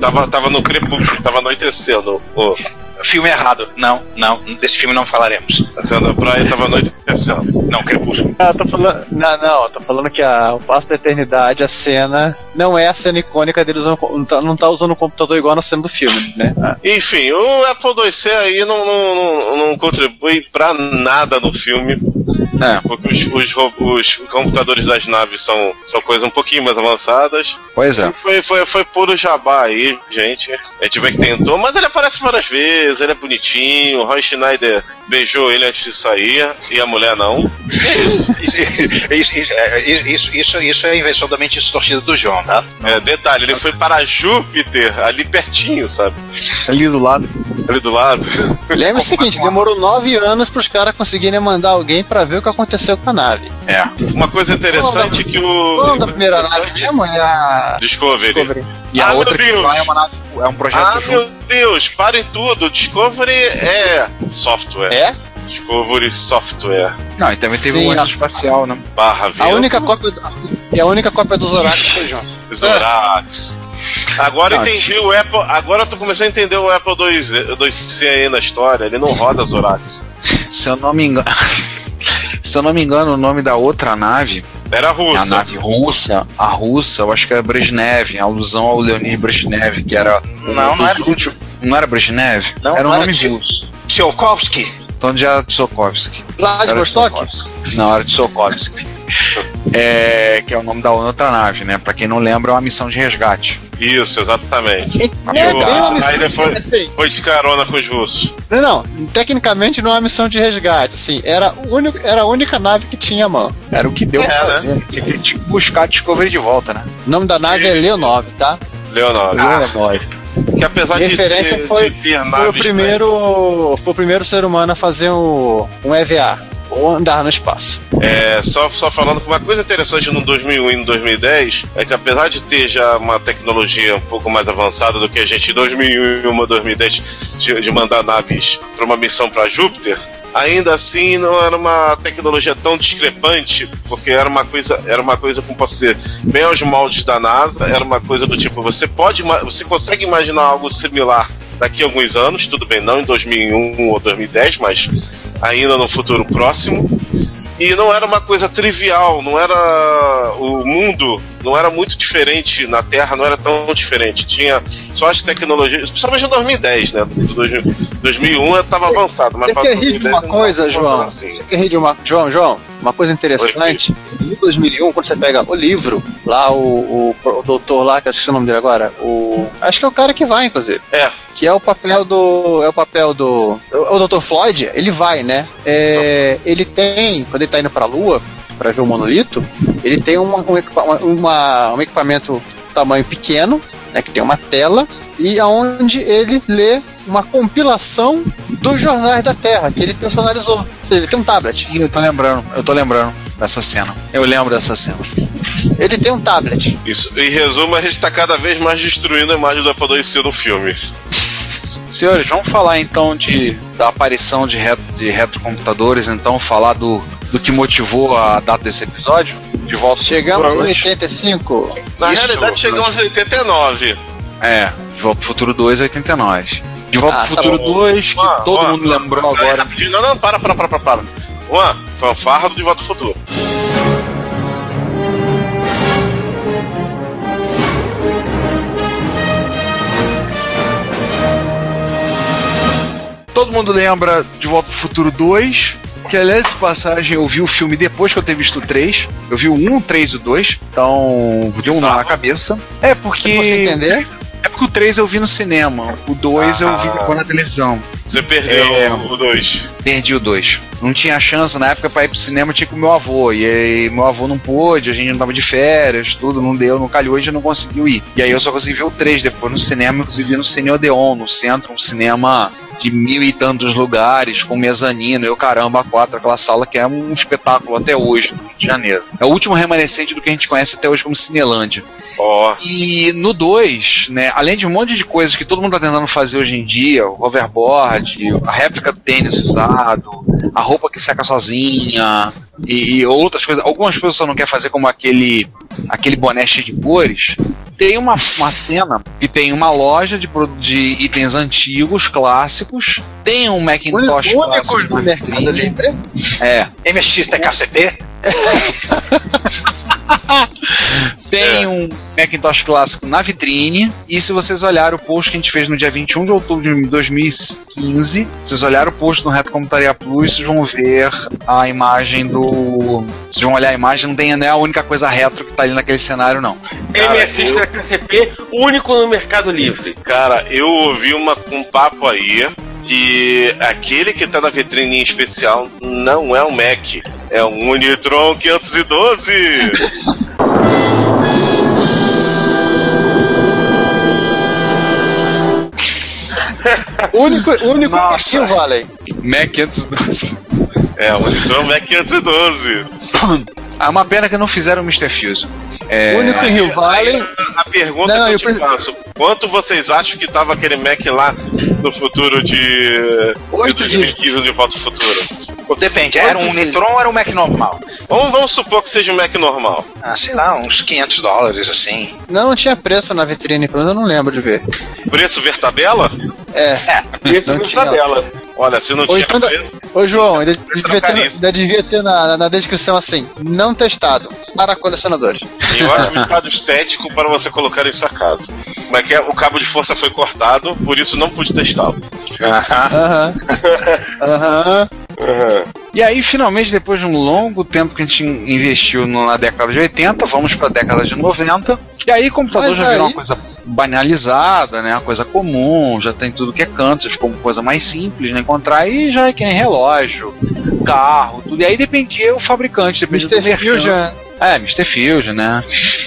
Speaker 4: tava, tava no crepúsculo, tava anoitecendo. O,
Speaker 3: Filme errado. Não, não. Desse filme não falaremos.
Speaker 4: a cena da praia tava anoitecendo.
Speaker 3: Não, Crepúsculo.
Speaker 6: Ah, tô falando, não, não, tô falando que a, o Passo da Eternidade, a cena, não é a cena icônica dele usando, não tá, não tá usando o computador igual na cena do filme, né? Ah,
Speaker 4: Enfim, o Apple IIc aí não, não, não, não contribui pra nada no filme.
Speaker 5: É.
Speaker 4: Porque os, os, os computadores das naves são, são coisas um pouquinho mais avançadas.
Speaker 5: Pois é.
Speaker 4: Foi, foi, foi puro jabá aí, gente. A gente vê que tentou, mas ele aparece várias vezes, ele é bonitinho. O Roy Schneider beijou ele antes de sair e a mulher não.
Speaker 3: Isso, isso, isso, é, isso, isso, isso é a invenção da mente distorcida do João, tá?
Speaker 4: É, detalhe, ele foi para Júpiter, ali pertinho, sabe?
Speaker 5: Ali do lado.
Speaker 4: Ali do lado.
Speaker 6: Lembra o seguinte, demorou nove anos pros caras conseguirem mandar alguém pra ver o que aconteceu com a nave.
Speaker 5: É.
Speaker 4: Uma coisa interessante que o.
Speaker 6: Qual da primeira nave mesmo? É a
Speaker 4: Discovery.
Speaker 6: Discovery.
Speaker 5: E a
Speaker 4: Ah,
Speaker 5: outra
Speaker 4: meu
Speaker 5: que
Speaker 4: Deus.
Speaker 5: vai é, uma nave, é um projeto
Speaker 4: Ah,
Speaker 5: junto.
Speaker 4: meu Deus, parem tudo. Discovery é software.
Speaker 6: É?
Speaker 4: Discovery Software.
Speaker 5: Não, e também teve
Speaker 6: Sim,
Speaker 5: um
Speaker 6: a-
Speaker 5: ônibus espacial, né?
Speaker 4: Barra
Speaker 6: A única cópia do, e a única cópia do Zorak foi junto.
Speaker 4: Zorax. Agora
Speaker 5: Não,
Speaker 4: entendi o Apple. Agora eu tô começando a entender o Apple 2, 2C aí na história. Ele não roda Zorax.
Speaker 5: Se eu não me engano. Se eu não me engano, o nome da outra nave,
Speaker 4: Era
Speaker 5: é a
Speaker 4: russa.
Speaker 5: nave russa, a russa, eu acho que era Brezhnev, em alusão ao Leonid Brezhnev, que era
Speaker 3: Não,
Speaker 5: um
Speaker 3: não era.
Speaker 5: últimos. Não era Brezhnev?
Speaker 3: Não,
Speaker 5: era um
Speaker 3: não era
Speaker 5: nome
Speaker 3: de-
Speaker 5: russo.
Speaker 3: Tsiolkovsky.
Speaker 5: Então já era Sokovsky.
Speaker 6: Lá de Vostok?
Speaker 5: Não, era de Sokovsky. É, que é o nome da outra nave, né? Pra quem não lembra, é uma missão de resgate.
Speaker 4: Isso, exatamente.
Speaker 6: É
Speaker 4: E
Speaker 6: uma missão
Speaker 4: Schneider
Speaker 6: de-
Speaker 4: foi,
Speaker 6: assim,
Speaker 4: foi de carona com os russos.
Speaker 6: Não, não, tecnicamente não é uma missão de resgate, assim, era, único, era a única nave que tinha a mão.
Speaker 5: Era o que deu
Speaker 4: É,
Speaker 5: pra
Speaker 4: né?
Speaker 5: fazer. Tinha que tinha que buscar a Discovery de volta, né?
Speaker 6: O nome da nave é Leonov, tá?
Speaker 4: Leonardo.
Speaker 5: Leonid.
Speaker 4: Que apesar de,
Speaker 6: Referência
Speaker 4: ser,
Speaker 6: foi-
Speaker 4: de ter
Speaker 6: Foi o primeiro, foi o primeiro ser humano a fazer um, um EVA, ou andar no espaço.
Speaker 4: É, só, só falando que uma coisa interessante no 2001 e no 2010 é que apesar de ter já uma tecnologia um pouco mais avançada do que a gente em 2001 e 2010 de, de mandar naves para uma missão para Júpiter, ainda assim não era uma tecnologia tão discrepante, porque era uma coisa, era uma coisa como posso dizer, bem aos moldes da NASA, era uma coisa do tipo, você pode, você consegue imaginar algo similar daqui a alguns anos, tudo bem, não em 2001 ou 2010, mas ainda no futuro próximo. E não era uma coisa trivial, não era. O mundo não era muito diferente na Terra, não era tão diferente. Tinha só as tecnologias, principalmente em 2010, né? Do 2000 2001 estava avançado, mas
Speaker 6: Você
Speaker 4: para
Speaker 6: de uma
Speaker 4: 2010 não
Speaker 6: coisa, João?
Speaker 4: assim.
Speaker 6: Você quer rir de uma. João, João, uma coisa interessante. Em 2001, quando você pega o livro, lá o, o, o doutor lá, que eu esqueci o nome dele agora, o. Acho que é o cara que vai, inclusive.
Speaker 4: É.
Speaker 6: Que é o papel do. É o papel do. O, o Dr. Floyd, ele vai, né? É, ele tem, quando ele tá indo pra Lua, pra ver o monolito, ele tem uma, um, uma- um equipamento tamanho pequeno, né? Que tem uma tela, e aonde ele lê uma compilação dos jornais da Terra, que ele personalizou. Ou seja, ele tem um tablet.
Speaker 5: Sim, eu tô lembrando, eu tô lembrando dessa cena. Eu lembro dessa cena.
Speaker 6: Ele tem um tablet.
Speaker 4: Isso, em resumo, a gente está cada vez mais destruindo a imagem do IIc no filme.
Speaker 5: Senhores, vamos falar então de, da aparição de, retro, de retrocomputadores, então falar do, do que motivou a data desse episódio? De volta
Speaker 6: Chegamos
Speaker 5: futuro
Speaker 6: em
Speaker 5: hoje?
Speaker 6: 85.
Speaker 4: Na
Speaker 5: Isso,
Speaker 4: realidade, chegamos em 89.
Speaker 5: É, De Volta ao Futuro 2 89. De Volta
Speaker 6: Ah,
Speaker 5: ao
Speaker 6: tá
Speaker 5: Futuro
Speaker 6: bom.
Speaker 5: 2, que
Speaker 4: Uma-
Speaker 5: todo
Speaker 4: uma-
Speaker 5: mundo lembrou
Speaker 4: Peraí,
Speaker 5: agora.
Speaker 4: rapidinho. Não, não, para, para, para, para, para. Uma fanfarra do De Volta ao Futuro.
Speaker 5: Todo mundo lembra De Volta ao Futuro 2. Que aliás, de passagem, eu vi o filme depois que eu ter visto o 3. Eu vi o 1, o 3 e o 2. Então, deu um nó na cabeça. É porque.
Speaker 6: Você entender?
Speaker 5: Porque o 3 eu vi no cinema. O 2 eu vi
Speaker 4: Ah.
Speaker 5: depois na televisão.
Speaker 4: Você perdeu
Speaker 5: É.
Speaker 4: o 2.
Speaker 5: Perdi o 2. Não tinha chance na época pra ir pro cinema, tinha com meu avô. E aí meu avô não pôde, a gente não tava de férias, tudo, não deu, não calhou, a gente não conseguiu ir. E aí eu só consegui ver o 3 depois no cinema, inclusive no Cine Odeon, no centro, um cinema de mil e tantos lugares, com mezanino, eu caramba, quatro, aquela sala que é um espetáculo até hoje, no Rio de Janeiro. É o último remanescente do que a gente conhece até hoje como Cinelândia.
Speaker 4: Ó,
Speaker 5: E no 2, né, além de um monte de coisas que todo mundo tá tentando fazer hoje em dia, o hoverboard, a réplica do tênis usado, a roupa que seca sozinha e, e outras coisas, algumas coisas só não quer fazer como aquele aquele boné cheio de cores. Tem uma, uma cena que tem uma loja de, de itens antigos, clássicos, tem um Macintosh
Speaker 6: Únicos
Speaker 5: clássico
Speaker 6: do mercado livre.
Speaker 5: É,
Speaker 3: MX TKCP?
Speaker 5: Tem um Macintosh clássico na vitrine. E se vocês olharem o post que a gente fez no dia 21 de outubro de 2015, se vocês olharem o post no Reto Computaria Plus, vocês vão ver a imagem do. Vocês vão olhar a imagem, não, tem, não é a única coisa retro que tá ali naquele cenário, não.
Speaker 8: MSX da KCP, único no Mercado Livre.
Speaker 4: cara, eu ouvi uma, um papo aí que aquele que tá na vitrine em especial não é um Mac, é um Unitron 512.
Speaker 6: Único, único
Speaker 3: Nossa.
Speaker 6: Valley.
Speaker 5: Mac 512.
Speaker 4: É, o Unitron Mac 512.
Speaker 5: É uma pena que não fizeram o Mr. Fuse. É,
Speaker 6: único em Rio Valley.
Speaker 4: A pergunta
Speaker 6: Não,
Speaker 4: que eu
Speaker 6: eu
Speaker 4: te
Speaker 6: pre-
Speaker 4: faço: quanto vocês acham que tava aquele Mac lá no futuro de.
Speaker 6: Oito
Speaker 4: de 2015 de Volta?
Speaker 3: Depende, era um Nitron ou era um Mac normal?
Speaker 4: Vamos, vamos supor que seja um Mac normal.
Speaker 3: Ah, sei lá, uns 500 dólares assim.
Speaker 6: Não, não tinha preço na vitrine, pelo menos eu não lembro de ver.
Speaker 4: Preço ver tabela?
Speaker 6: É.
Speaker 8: Isso
Speaker 6: Não
Speaker 8: no
Speaker 6: tinha.
Speaker 8: tabela.
Speaker 4: Olha, se não tinha
Speaker 6: então
Speaker 4: preço.
Speaker 6: Ô João, ainda devia ter, devia ter na, na descrição assim, não testado, para colecionadores.
Speaker 4: Em ótimo estado estético para você colocar em sua casa. Como é que é? O cabo de força foi cortado, por isso não pude testá-lo.
Speaker 6: Aham. Aham.
Speaker 5: E aí, finalmente, depois de um longo tempo que a gente investiu na década de 80, vamos para a década de 90. E aí, o computador
Speaker 6: Mas
Speaker 5: já virou
Speaker 6: aí-
Speaker 5: uma coisa banalizada, né? Uma coisa comum, já tem tudo que é canto, já ficou uma coisa mais simples, né? Encontrar e já é que nem relógio, carro, tudo. E aí dependia o fabricante, dependia do
Speaker 6: Mr.
Speaker 5: merchan.
Speaker 6: Fusion.
Speaker 5: É, Mr. Fusion, né?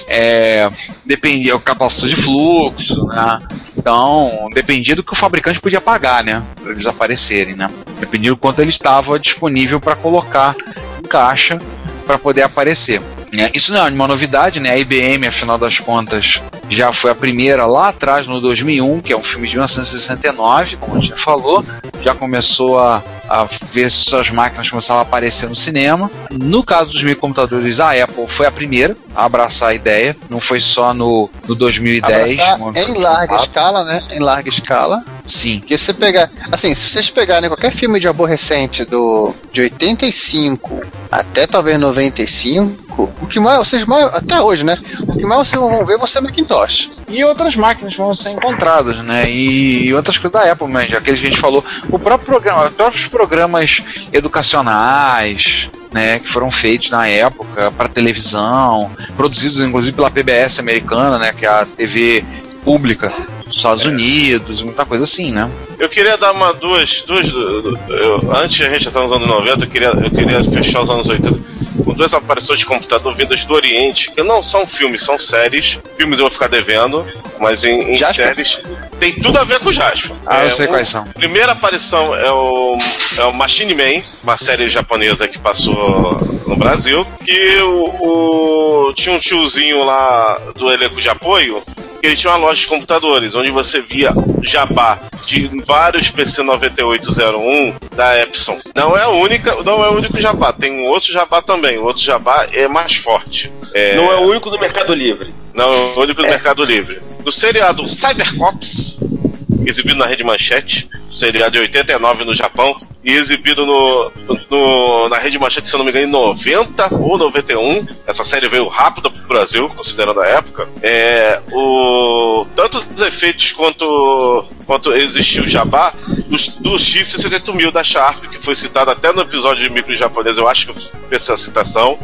Speaker 5: É, dependia o capacitor de fluxo, né? Então, dependia do que o fabricante podia pagar, né? Para eles aparecerem, né? Dependia do quanto ele estava disponível para colocar em caixa para poder aparecer. né? Isso não é uma novidade, né? A IBM, afinal das contas, já foi a primeira lá atrás, no 2001, que é um filme de 1969, como a gente já falou. Já começou a, a ver se suas máquinas começavam a aparecer no cinema. No caso dos microcomputadores, a Apple foi a primeira a abraçar a ideia. Não foi só no, no 2010.
Speaker 6: Abraçar
Speaker 5: no-
Speaker 6: em larga escala, né? Em larga escala.
Speaker 5: Sim.
Speaker 6: Porque se você pegar. Assim, se vocês pegarem qualquer filme de aborrecente do, de 85 até talvez 95, o que mais vocês mais. Até hoje, né? O que mais vocês vão ver vai ser Macintosh.
Speaker 5: E outras máquinas vão ser encontradas, né? E, e outras coisas da Apple, mesmo, aqueles que a gente falou. O próprio programa, os próprios programas educacionais, né, que foram feitos na época para televisão, produzidos inclusive pela PBS americana, né, que é a TV pública dos Estados Unidos, muita coisa assim, né?
Speaker 4: Eu queria dar uma duas. duas eu- antes a gente já tá nos anos 90, eu queria, eu queria fechar os anos 80 com duas aparições de computador vindas do Oriente, que não são filmes, são séries. Filmes eu vou ficar devendo, mas em, em séries tem tudo a ver com o Jasper.
Speaker 5: Ah, eu
Speaker 4: É,
Speaker 5: sei
Speaker 4: o-
Speaker 5: quais são.
Speaker 4: Primeira aparição é o, é o Machine Man, uma série japonesa que passou no Brasil, que o, o- tinha um tiozinho lá do elenco de apoio, ele tinha uma loja de computadores, onde você via jabá de vários PC 9801 da Epson. Não é a única, não é o único jabá, tem um outro jabá também. O outro jabá é mais forte. É,
Speaker 8: Não é o único no Mercado Livre.
Speaker 4: não, é o único do Mercado Livre. Do seriado Cybercops, exibido na Rede Manchete, seriado de 89 no Japão, e exibido no, no- na Rede Manchete, se não me engano, em 90 ou 91. Essa série veio rápido pro Brasil, considerando a época. É, o, tanto os efeitos quanto, quanto existiu o Jabá, do, do X68 mil da Sharp, que foi citado até no episódio de micro japonês, eu acho que eu fiz essa citação.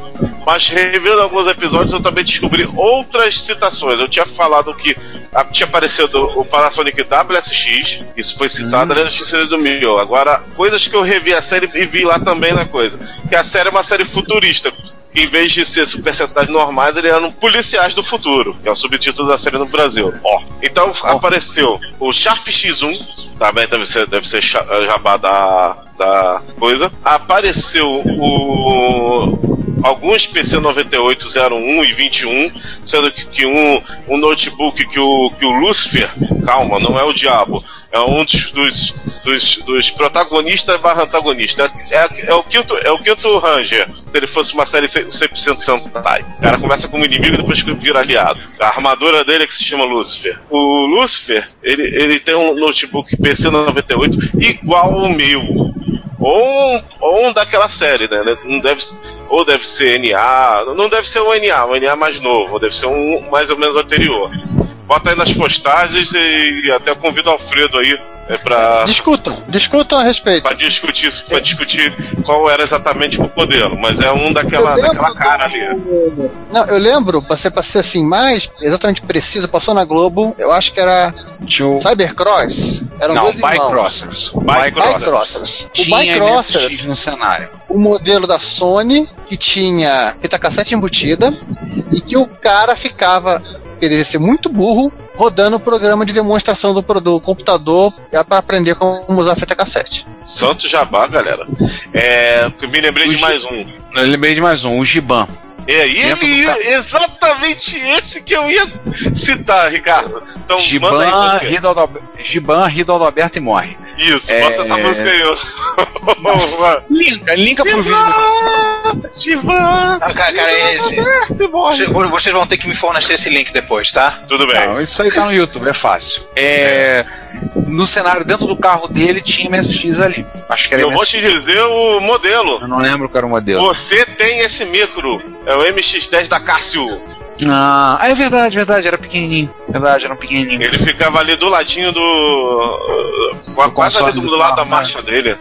Speaker 4: Mas revendo alguns episódios, eu também descobri outras citações. Eu tinha falado que ah, tinha aparecido o Panasonic WSX, isso foi citado ali no X68 mil. Agora, coisas que eu revi a série e vi lá também na coisa. Que a série é uma série futurista. Que em vez de ser super sentais normais, ele eram policiais do futuro, que é o subtítulo da série no Brasil. Ó. Então apareceu o Sharp X1, também deve ser, deve ser cha- jabá da, da coisa. Apareceu o. Alguns PC 9801 e 21, sendo que, que um, um notebook que o, que o Lucifer, calma, não é o diabo, é um dos, dos, dos, dos protagonistas barra antagonista. É, é, o quinto, é o quinto Ranger, se ele fosse uma série 100% Sentai. O cara começa como inimigo e depois vira aliado. A armadura dele é que se chama Lucifer. O Lucifer, ele, ele tem um notebook PC 98 igual ao meu. Ou um, ou um daquela série, né? Não deve, ou deve ser NA, não deve ser o NA, o NA mais novo, deve ser um mais ou menos anterior. Bota aí nas postagens e até convido o Alfredo aí é, pra,
Speaker 6: Discutam, discutam a respeito.
Speaker 4: pra discutir isso, pra discutir qual era exatamente o modelo, mas é um daquela, daquela cara ali.
Speaker 6: Não, eu lembro, pra ser, pra ser assim, mais exatamente preciso, passou na Globo, eu acho que era
Speaker 5: Tinha o...
Speaker 6: Cybercross. Eram
Speaker 5: Não,
Speaker 6: dois irmãos.
Speaker 5: Bycrossers.
Speaker 4: Bycrossers.
Speaker 6: Bycrossers. O
Speaker 5: Tinha
Speaker 6: Bycrossers,
Speaker 5: no cenário.
Speaker 6: o modelo da Sony, que tinha fita cassete embutida, e que o cara ficava, ele devia ser muito burro, rodando o programa de demonstração do, do computador para aprender como usar fita cassete.
Speaker 4: Santo Jabá, galera. É, me lembrei de
Speaker 5: O
Speaker 4: mais um.
Speaker 5: Eu lembrei de mais um, o Giban.
Speaker 4: É, ele ia, exatamente esse que eu ia citar, Ricardo. Então, manda
Speaker 5: Giban,
Speaker 4: aí você.
Speaker 5: ri do Adalberto- Giban, ri do Adalberto e morre.
Speaker 4: Isso,
Speaker 5: É,
Speaker 4: bota essa música aí.
Speaker 5: Linka, linka pro vídeo.
Speaker 4: Givan!
Speaker 9: Ah, cara, cara, é esse. Você- Vocês vão ter que me fornecer esse link depois, tá?
Speaker 4: Tudo bem.
Speaker 5: Não, isso aí tá no YouTube, é fácil. É, No cenário, dentro do carro dele, tinha MSX ali. Acho que era
Speaker 4: Eu vou
Speaker 5: MSX.
Speaker 4: te dizer o modelo.
Speaker 5: Eu não lembro qual era o modelo.
Speaker 4: Você tem esse micro. É o MX10 da Cássio.
Speaker 5: Ah, é verdade, verdade, era pequenininho. Verdade, era um pequenininho.
Speaker 4: Ele ficava ali do ladinho do. com- Quase ali do,
Speaker 5: do
Speaker 4: lado da
Speaker 5: né?
Speaker 4: marcha dele.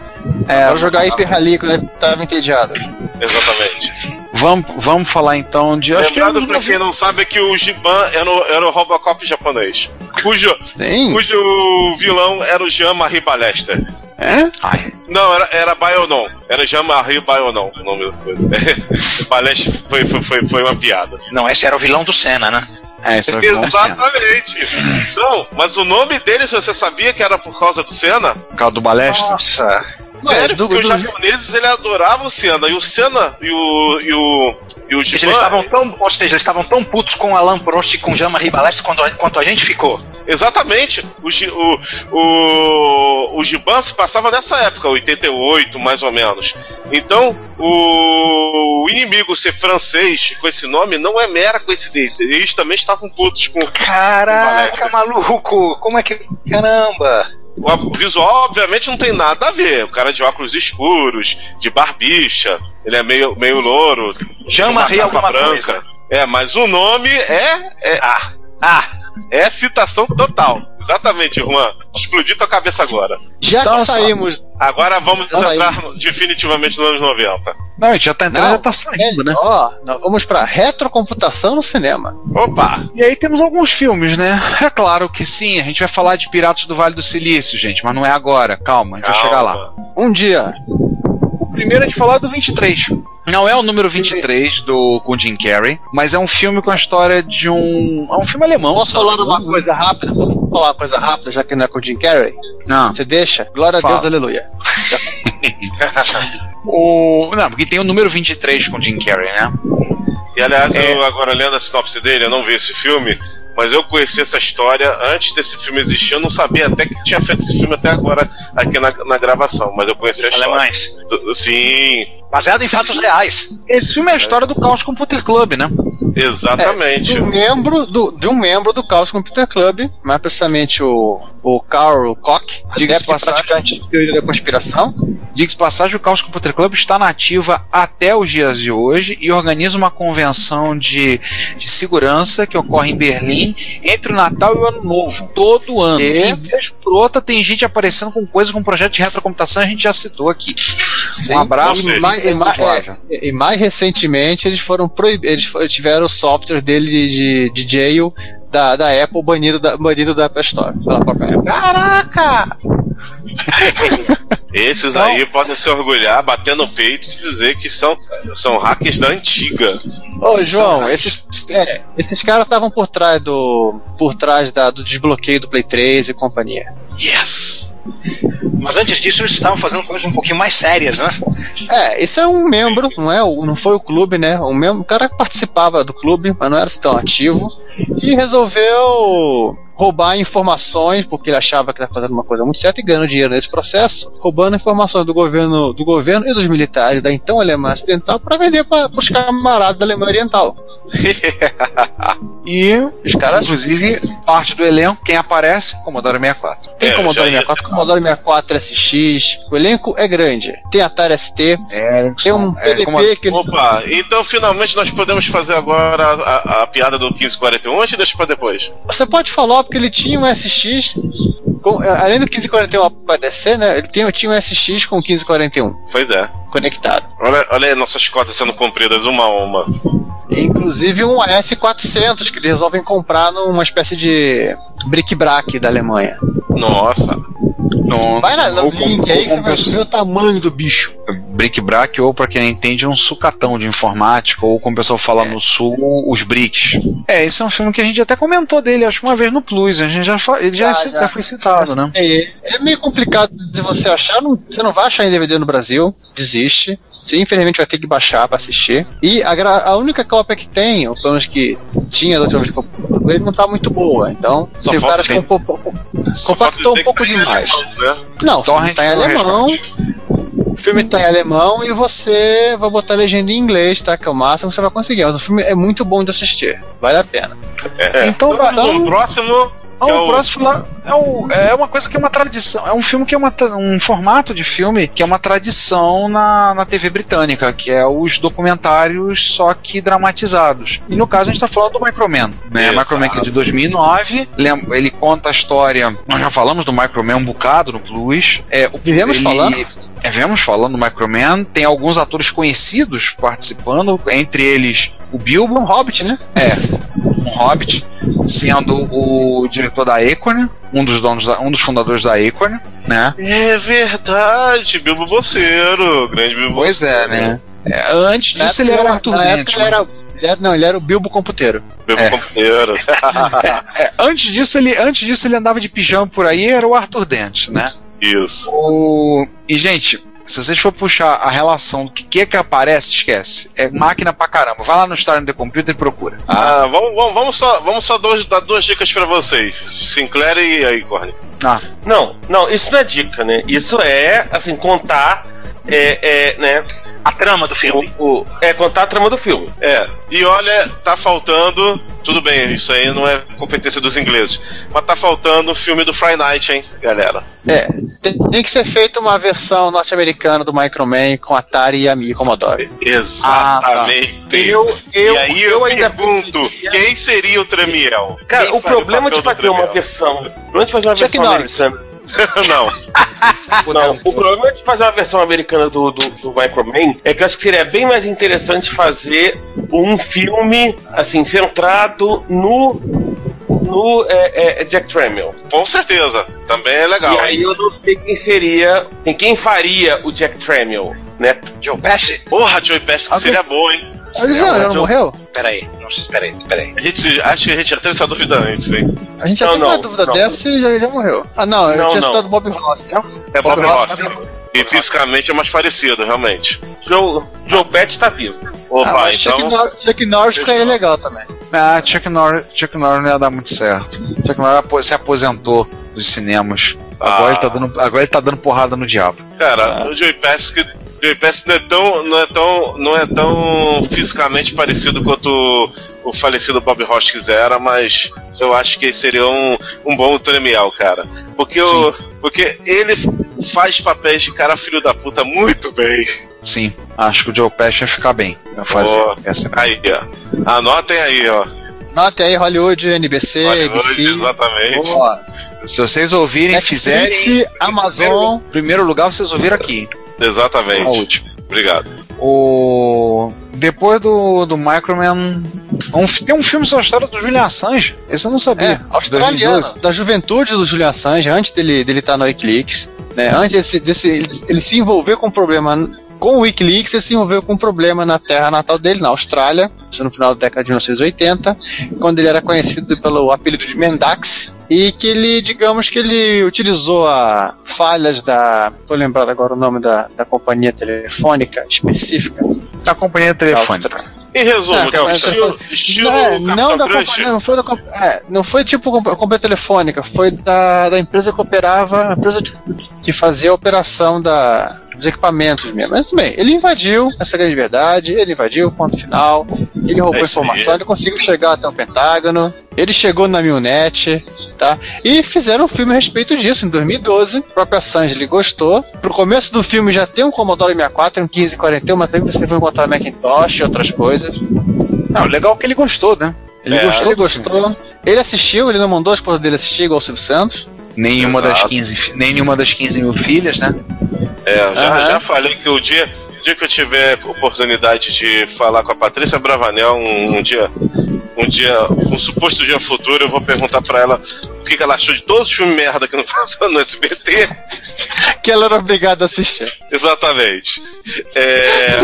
Speaker 5: É,
Speaker 6: Pra jogar Hyper Rally quando ele tava entediado.
Speaker 4: Exatamente.
Speaker 5: vamos, vamos falar então de. Acho que
Speaker 4: Lembrado
Speaker 5: era
Speaker 4: pra quem não sabe é que o Giban era o, era o Robocop japonês. Cujo,
Speaker 6: Sim.
Speaker 4: cujo vilão era o Jean-Marie Balester.
Speaker 6: É?
Speaker 5: Ai,
Speaker 4: Não, era, era Bayonon. Era Jean-Marie Bayonon o nome da coisa. Balester foi, foi, foi, foi uma piada.
Speaker 9: Não, esse era o vilão do Senna, né?
Speaker 5: é, isso é.
Speaker 4: Exatamente. Não, mas o nome dele, se você sabia que era por causa do Senna,
Speaker 5: Por causa do balestre?
Speaker 9: Nossa.
Speaker 4: Sério,
Speaker 6: do-
Speaker 4: porque
Speaker 6: do-
Speaker 4: os japoneses ele adoravam o Senna. E o Senna e o. E o, e o
Speaker 9: Eles estavam tão, ou seja, eles estavam tão putos com Alan Prost e com Jean-Marie Balestre quanto, quanto a gente ficou.
Speaker 4: Exatamente. O, o, o, o Giban se passava nessa época, 88 mais ou menos. Então, o, o inimigo ser francês com esse nome não é mera coincidência. Eles também estavam putos com.
Speaker 9: Caraca, maluco! Como é que. Caramba!
Speaker 4: O visual, obviamente, não tem nada a ver. O cara de óculos escuros, de barbicha, ele é meio, meio louro. Uma capa
Speaker 9: alguma coisa.
Speaker 4: É, mas o nome é. é ah, ah, é citação total. Exatamente, Juan. Explodiu tua cabeça agora.
Speaker 6: Já
Speaker 5: Então,
Speaker 6: que saímos.
Speaker 4: Agora vamos entrar definitivamente nos anos 90.
Speaker 5: Não, a gente já tá entrando,
Speaker 6: Não,
Speaker 5: já tá saindo, né?
Speaker 6: Ó, nós vamos pra retrocomputação no cinema.
Speaker 4: Opa!
Speaker 5: E aí temos alguns filmes, né? É claro que sim, a gente vai falar de Piratas do Vale do Silício, gente, mas não é agora. Calma, a gente vai chegar lá.
Speaker 6: Um dia.
Speaker 5: O primeiro é de falar do 23. Não é o número 23 do com Jim Carrey, mas é um filme com a história de um. É um filme alemão.
Speaker 6: Posso falar uma coisa rápida? Posso falar uma coisa rápida, já que não é com o Jim Carrey?
Speaker 5: Não.
Speaker 6: Você deixa? Glória a
Speaker 5: Fala.
Speaker 6: Deus, aleluia.
Speaker 5: O... Não, porque tem o número 23 com Jim Carrey, né?
Speaker 4: E aliás,
Speaker 5: É.
Speaker 4: eu agora lendo a sinopse dele, eu não vi esse filme, mas eu conheci essa história antes desse filme existir. Eu não sabia até que tinha feito esse filme até agora aqui na, na gravação, mas eu conheci a história.
Speaker 9: Alemães.
Speaker 4: Do- Sim,
Speaker 9: Baseado em fatos reais.
Speaker 5: Esse filme é a história do Caos Computer Club, né?
Speaker 4: Exatamente.
Speaker 6: de um membro do, de um membro do Chaos Computer Club, mais precisamente o, o Carl Koch,
Speaker 5: Diga-se
Speaker 6: praticante de teoria da conspiração.
Speaker 5: Diga-se de passagem, o Chaos Computer Club está na ativa até os dias de hoje e organiza uma convenção de, de segurança que ocorre em Berlim entre o Natal e o Ano Novo, todo ano.
Speaker 6: E?
Speaker 5: E vez por outra tem gente aparecendo com coisa com projeto de retrocomputação, a gente já citou aqui.
Speaker 6: Sim.
Speaker 5: Um abraço.
Speaker 4: Ou seja,
Speaker 6: mais, e, mais, é, e mais recentemente eles foram proibidos, eles tiveram o software dele de, de jail da, da Apple banido da, banido da Apple Store. Pela própria Apple. Caraca!
Speaker 4: Esses
Speaker 6: Então-
Speaker 4: aí podem se orgulhar, bater no peito e dizer que são, são hackers da antiga.
Speaker 6: Ô, João, esses, é, esses caras estavam por trás do. por trás da, do desbloqueio do Play 3 e companhia.
Speaker 4: Yes!
Speaker 3: Mas antes disso, eles estavam fazendo coisas um pouquinho mais sérias, né?
Speaker 6: É, esse é um membro, não é? Não foi o clube, né? Um membro, cara que participava do clube, mas não era tão ativo, que resolveu roubar informações, porque ele achava que estava fazendo uma coisa muito certa e ganhando dinheiro nesse processo, roubando informações do governo, do governo e dos militares da então Alemanha Ocidental para vender para os camaradas da Alemanha Oriental.
Speaker 5: E,
Speaker 6: Os caras
Speaker 5: inclusive, parte do elenco, quem aparece? Commodore 64.
Speaker 6: Tem
Speaker 4: É,
Speaker 6: Commodore
Speaker 4: já ia
Speaker 6: 64,
Speaker 4: ser
Speaker 6: Commodore 64 SX, o elenco é grande. Tem Atari ST, tem um
Speaker 5: é,
Speaker 6: PDP
Speaker 5: como-
Speaker 6: que
Speaker 4: Opa, então finalmente nós podemos fazer agora a, a- a piada do 1541 antes deixa pra depois.
Speaker 6: Você pode falar porque ele tinha um SX, com- eh, além do 1541 aparecer, né? Ele tinha, tinha um SX com 1541
Speaker 4: Pois é.
Speaker 6: conectado.
Speaker 4: Olha, olha aí nossas cotas sendo cumpridas uma a uma.
Speaker 6: Inclusive um AS400 que eles resolvem comprar numa espécie de bric-brac da Alemanha.
Speaker 4: Nossa.
Speaker 5: Não,
Speaker 6: Vai no link aí que você vai ver o tamanho do bicho.
Speaker 5: Brick-brack, ou para quem não entende, um sucatão de informática, ou como o pessoal fala no sul, os bricks. É, esse é um filme que a gente até comentou dele, acho que uma vez no Plus, a gente já, ele já,
Speaker 6: Já,
Speaker 5: já
Speaker 6: já.
Speaker 5: foi citado, né?
Speaker 6: É, é meio complicado de você achar, não- você não vai achar em DVD no Brasil, desiste. Você infelizmente vai ter que baixar pra assistir. E a, a única cópia que tem, ou pelo menos que tinha da última vez que eu ele não tá muito boa. Então,
Speaker 4: Só
Speaker 6: se o cara um Compactou um pouco
Speaker 4: tá em
Speaker 6: demais.
Speaker 4: alemão, né?
Speaker 6: Não,
Speaker 5: Torrent
Speaker 6: tá em alemão. O filme tá em alemão e você vai botar a legenda em inglês, tá? Que é o máximo que você vai conseguir. Mas o filme é muito bom de assistir. Vale a pena.
Speaker 4: É.
Speaker 5: Então,
Speaker 4: Vamos
Speaker 5: então-
Speaker 4: no próximo.
Speaker 5: Ah,
Speaker 4: que é
Speaker 5: o
Speaker 4: o-
Speaker 5: próximo lá é, o- é uma coisa que é uma tradição. É um filme que é uma, um formato de filme que é uma tradição na, na TV britânica, que é os documentários só que dramatizados. E no caso a gente tá falando do Microman, né?
Speaker 4: Exato.
Speaker 5: Microman que é de 2009. Lem- Ele conta a história. Nós já falamos do Microman um bocado no Plus. É, o,
Speaker 6: Vivemos
Speaker 5: ele-
Speaker 6: falando?
Speaker 5: É, vemos falando do Microman. Tem alguns atores conhecidos participando, entre eles o Bilbo,
Speaker 6: Um Hobbit, né?
Speaker 5: um Hobbit, sendo o diretor da Acorn, um dos donos, da, um dos fundadores da Acorn, né?
Speaker 4: É verdade, Bilbo Bolseiro, grande Bilbo
Speaker 5: Pois é, né? É, antes
Speaker 6: Na
Speaker 5: disso
Speaker 6: época
Speaker 5: ele era o Arthur
Speaker 6: na
Speaker 5: Dent.
Speaker 6: época
Speaker 5: né?
Speaker 6: ele era, Não, ele era o Bilbo Computeiro.
Speaker 4: Bilbo
Speaker 5: É.
Speaker 4: Computeiro.
Speaker 5: É, antes disso ele, antes disso ele andava de pijama por aí, era o Arthur Dent, né?
Speaker 4: Isso.
Speaker 5: O... E gente, se vocês for puxar a relação do que, que é que aparece, esquece. É máquina pra caramba. Vai lá no Star the Computer e procura.
Speaker 4: Ah, vamos, vamos, vamos só, vamos só dois- dar duas dicas pra vocês. Sinclair e aí, Corne.
Speaker 8: Não, não, isso não é dica, né? Isso é, assim, contar. É, é, né?
Speaker 3: A trama do filme.
Speaker 8: O, o- é contar a trama do filme.
Speaker 4: É, e olha, tá faltando. Tudo bem, isso aí não é competência dos ingleses. Mas tá faltando o filme do Friday Night, hein, galera?
Speaker 6: É, tem, tem que ser feita uma versão norte-americana do Microman com Atari e Amiga e Commodore.
Speaker 4: Exatamente.
Speaker 8: Eu, eu,
Speaker 4: e aí eu,
Speaker 8: ainda
Speaker 4: pergunto, quem seria o Tremiel?
Speaker 8: Cara,
Speaker 4: Quem
Speaker 8: o problema de fazer uma versão. O problema de fazer uma
Speaker 6: Chuck
Speaker 8: versão
Speaker 6: Norris.
Speaker 8: americana.
Speaker 4: não.
Speaker 8: Não, o problema de fazer uma versão americana do, do, do Microman é que eu acho que seria bem mais interessante fazer um filme assim, centrado no. no é, é, Jack Tramiel.
Speaker 4: Com certeza, também é legal.
Speaker 8: E aí eu não sei quem seria. Quem, quem faria o Jack Tramiel, né?
Speaker 3: Joe Pesci?
Speaker 4: Porra, Joey Pesci que seria bom, hein?
Speaker 6: Mas ele já, já não morreu?
Speaker 3: Peraí, não, peraí, peraí.
Speaker 4: A gente, acho que a gente já teve essa dúvida antes, hein?
Speaker 6: A gente já
Speaker 8: Não,
Speaker 6: teve uma
Speaker 8: não,
Speaker 6: dúvida
Speaker 8: não.
Speaker 6: dessa e já, já morreu. Ah, não, eu
Speaker 8: Não,
Speaker 6: tinha
Speaker 8: não.
Speaker 6: citado Bob Ross.
Speaker 4: É Bob
Speaker 6: Bob Ross.
Speaker 4: Ross. E fisicamente é mais parecido, realmente.
Speaker 8: Joe, Joe Pett tá vivo.
Speaker 4: Opa,
Speaker 6: Ah,
Speaker 4: então.
Speaker 6: Chuck, Nor Chuck Norris ficaria legal também.
Speaker 5: Ah, Chuck Norris, Chuck Norris não ia dar muito certo. Chuck Norris se aposentou dos cinemas. Agora,
Speaker 4: Ah.
Speaker 5: ele tá dando, agora ele tá dando porrada no diabo.
Speaker 4: Cara, o Joey Pesci, Joey não é tão, não é tão, não é tão fisicamente parecido quanto o, o falecido Bob Hoskins era, mas eu acho que ele seria um, um bom Tremiel, cara. Porque, o, porque ele faz papéis de cara filho da puta muito bem.
Speaker 5: Sim, acho que o Joe Pesci ia ficar bem. Ia fazer
Speaker 4: Ó,
Speaker 5: essa.
Speaker 4: aí, ó. Anotem aí, ó.
Speaker 6: Note aí, Hollywood, NBC,
Speaker 4: Hollywood,
Speaker 6: ABC.
Speaker 4: exatamente.
Speaker 5: Ó, se vocês ouvirem,
Speaker 6: Netflix,
Speaker 5: fizerem.
Speaker 6: Amazon.
Speaker 5: Primeiro, primeiro lugar, vocês ouviram aqui.
Speaker 4: Exatamente.
Speaker 5: A última.
Speaker 4: Obrigado.
Speaker 5: O. Depois do, do Microman. Um, tem um filme sobre a história do Julian Assange. Esse eu não sabia.
Speaker 6: É, australiano, da juventude do Julian Assange, antes dele dele estar no Wikileaks, né? Antes desse, desse, ele, ele se envolver com um problema com o Wikileaks, ele se envolveu com um problema na terra natal dele, na Austrália, no final da década de 1980, quando ele era conhecido pelo apelido de Mendax, e que ele, digamos que ele utilizou a falhas da. tô lembrado agora o nome da, da companhia telefônica específica.
Speaker 5: Da companhia telefônica.
Speaker 4: Em resumo,
Speaker 6: É,
Speaker 4: que o estilo, estilo
Speaker 6: não, é, não da companhia, não foi da é, não foi tipo comp- companhia telefônica, foi da, da empresa que operava, a empresa de- que fazia a operação da, dos equipamentos mesmo. Mas tudo bem, ele invadiu, essa é a grande verdade, ele invadiu, ponto final, ele roubou
Speaker 4: É
Speaker 6: informação, ele conseguiu chegar até o Pentágono, ele chegou na Milnet, tá? E fizeram um filme a respeito disso em 2012. O próprio Assange ele gostou. Pro começo do filme já tem um Commodore 64, um 1541, mas também você vai encontrar Macintosh e outras coisas.
Speaker 5: Não, legal que ele gostou, né? Ele
Speaker 4: É,
Speaker 5: gostou.
Speaker 6: Ele
Speaker 5: filme.
Speaker 6: gostou. Ele assistiu, ele não mandou a esposa dele assistir, igual o Silvio Santos.
Speaker 5: Nenhuma das,
Speaker 4: Exato.
Speaker 5: 15, fi- nenhuma das 15 mil filhas, né?
Speaker 4: É, já,
Speaker 6: Aham.
Speaker 4: já falei que o dia, o dia que eu tiver oportunidade de falar com a Patrícia Bravanel, um, um dia, um dia, um suposto dia futuro, eu vou perguntar pra ela o que, que ela achou de todos os filmes merda que não passaram no SBT.
Speaker 6: Que ela era obrigada a assistir.
Speaker 4: Exatamente. É,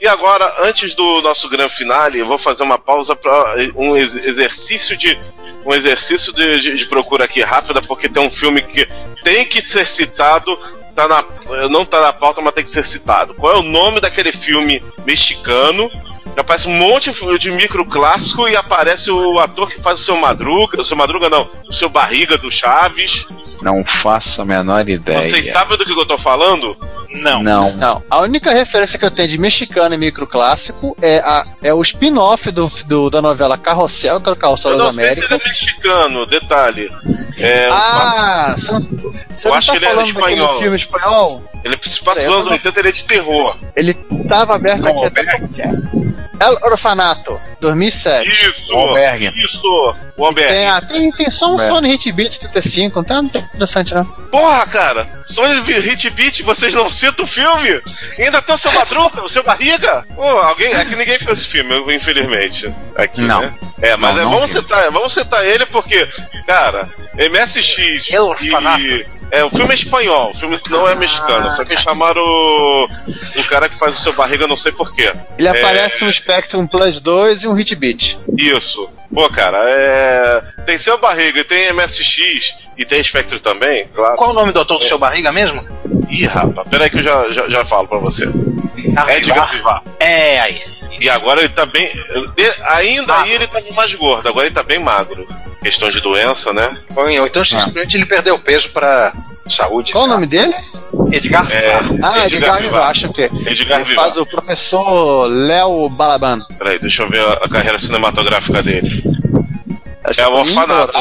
Speaker 4: E agora, antes do nosso grande finale, eu vou fazer uma pausa para um ex- exercício de um exercício de, de- de procura aqui rápida, porque tem um filme que tem que ser citado, tá na, não tá na pauta, mas tem que ser citado. Qual é o nome daquele filme mexicano? Aparece um monte de micro clássico e aparece o ator que faz o seu Madruga, o seu Madruga não, o seu Barriga do Chaves.
Speaker 5: Não faço a menor ideia.
Speaker 4: Vocês sabem do que eu tô falando?
Speaker 3: Não.
Speaker 5: Não.
Speaker 6: Não, a única referência que eu tenho de mexicano e microclássico é, a, é o spin-off do, do- da novela Carrossel, que é o Carrossel
Speaker 4: Eu
Speaker 6: das
Speaker 4: não sei se ele
Speaker 6: Américas.
Speaker 4: é mexicano, detalhe. É,
Speaker 6: Ah, você não, você
Speaker 4: Eu
Speaker 6: não
Speaker 4: acho
Speaker 6: tá
Speaker 4: que ele era
Speaker 6: falando daquele
Speaker 4: espanhol.
Speaker 6: filme espanhol?
Speaker 4: Ele se passa nos anos
Speaker 6: não-
Speaker 4: 80, ele é de terror.
Speaker 6: Ele tava aberto
Speaker 5: Não,
Speaker 6: é. El Orfanato, 2007.
Speaker 4: Isso!
Speaker 5: O Albergue.
Speaker 4: Isso! O Albergue.
Speaker 6: Tem, ah, tem, tem só um
Speaker 5: É.
Speaker 6: Sony Hit Beat 35, não tá, não tá interessante não.
Speaker 4: Porra, cara! Sony Hit Beat, vocês não citam o filme? E ainda tem o seu Madruga, o seu Barriga? Pô, alguém. Aqui ninguém fez esse filme, infelizmente. Aqui,
Speaker 5: Não.
Speaker 4: né? É, mas
Speaker 5: Não,
Speaker 4: é,
Speaker 5: não
Speaker 4: vamos, citar, vamos citar ele porque, cara, MSX
Speaker 3: Orfanato.
Speaker 4: e. É, o filme é espanhol, o filme não é mexicano, só que chamaram o, o cara que faz o seu barriga, não sei porquê.
Speaker 6: Ele aparece um Spectrum Plus 2 e um Hit Beat.
Speaker 4: Isso. Pô, cara, é. Tem seu barriga e tem MSX e tem Spectre também, claro.
Speaker 3: Qual o nome do autor do seu barriga mesmo?
Speaker 4: Ih, rapaz, peraí que eu já, já, já falo pra você. Edgar Vivar.
Speaker 3: É aí.
Speaker 4: E agora ele tá bem. de- ainda aí ele tava mais gordo, agora ele tá bem magro. Questão de doença, né?
Speaker 3: Ou então simplesmente ele perdeu peso pra saúde.
Speaker 6: Qual o
Speaker 3: sabe?
Speaker 6: nome dele?
Speaker 3: Edgar
Speaker 4: É.
Speaker 3: Vivar.
Speaker 6: Ah,
Speaker 4: Edgar
Speaker 6: Edgar
Speaker 4: Vivar.
Speaker 6: Acho que
Speaker 4: Edgar
Speaker 6: ele
Speaker 4: Vivar.
Speaker 6: faz o professor Léo Balaban.
Speaker 4: Peraí, deixa eu ver a, carreira cinematográfica dele.
Speaker 6: Acho
Speaker 4: É o orfanato.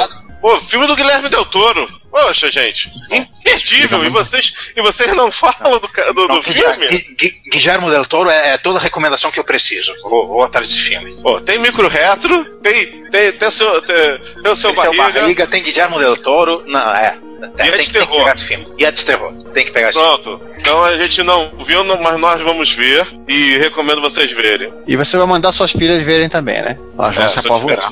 Speaker 4: Pô, filme do Guilherme Del Toro. Poxa, gente, imperdível. E vocês, e vocês não falam do, do, do filme?
Speaker 3: Gui- Gui- Guilherme Del Toro é, é toda a recomendação que eu preciso. Vou, vou atrás desse filme.
Speaker 4: Pô, tem micro retro, tem, tem, tem, o seu, tem, tem o seu barriga.
Speaker 3: barriga, tem Guilherme Del Toro. Não, é.
Speaker 4: E é
Speaker 3: tem,
Speaker 4: de
Speaker 3: que- tem que
Speaker 4: terror.
Speaker 3: pegar esse filme. E é de terror. Tem que pegar esse filme.
Speaker 4: Pronto. Então a gente não viu, não- mas nós vamos ver e recomendo vocês verem.
Speaker 6: E você vai mandar suas filhas verem também, né?
Speaker 5: Elas vão
Speaker 4: É,
Speaker 5: se apavorar.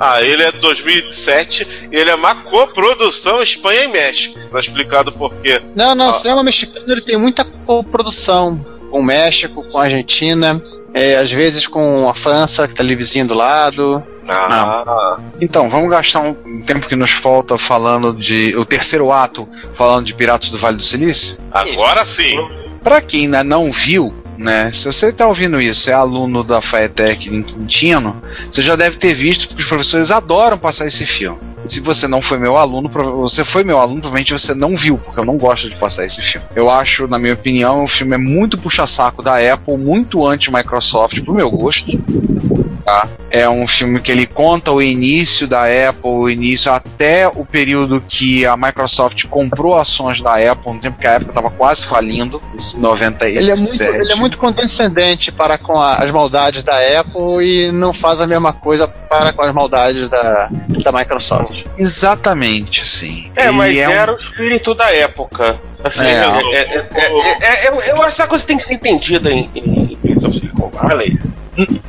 Speaker 4: Ah, ele é de 2007 e ele é uma coprodução Espanha e México. Tá explicado por quê.
Speaker 6: Não, não,
Speaker 4: Ah.
Speaker 6: o cinema mexicano ele tem muita coprodução com o México, com a Argentina, é, às vezes com a França, que tá ali vizinho do lado.
Speaker 4: Ah,
Speaker 5: Então, vamos gastar um tempo que nos falta falando de. O terceiro ato, falando de Piratas do Vale do Silício.
Speaker 4: agora sim.
Speaker 5: Pra quem ainda não viu, né? Se você tá ouvindo isso, é aluno da FAETEC em Quintino, você já deve ter visto, porque os professores adoram passar esse filme. Se você não foi meu aluno, você foi meu aluno, provavelmente você não viu, porque eu não gosto de passar esse filme. Eu acho, na minha opinião, o filme é muito puxa-saco da Apple, muito anti-Microsoft, pro meu gosto. Tá? É um filme que ele conta o início da Apple, o início até o período que a Microsoft comprou ações da Apple, no tempo que a Apple estava quase falindo, em 97.
Speaker 6: Ele é, muito, ele é muito condescendente para com a- as maldades da Apple e não faz a mesma coisa para com as maldades da, da Microsoft.
Speaker 5: Exatamente, assim.
Speaker 8: É,
Speaker 5: Ele
Speaker 8: mas
Speaker 5: um-
Speaker 8: era o espírito da época. Assim,
Speaker 5: É,
Speaker 8: é, é, é, é, é, eu, eu acho que a coisa tem que ser entendida em, em Prince of Silicon Valley,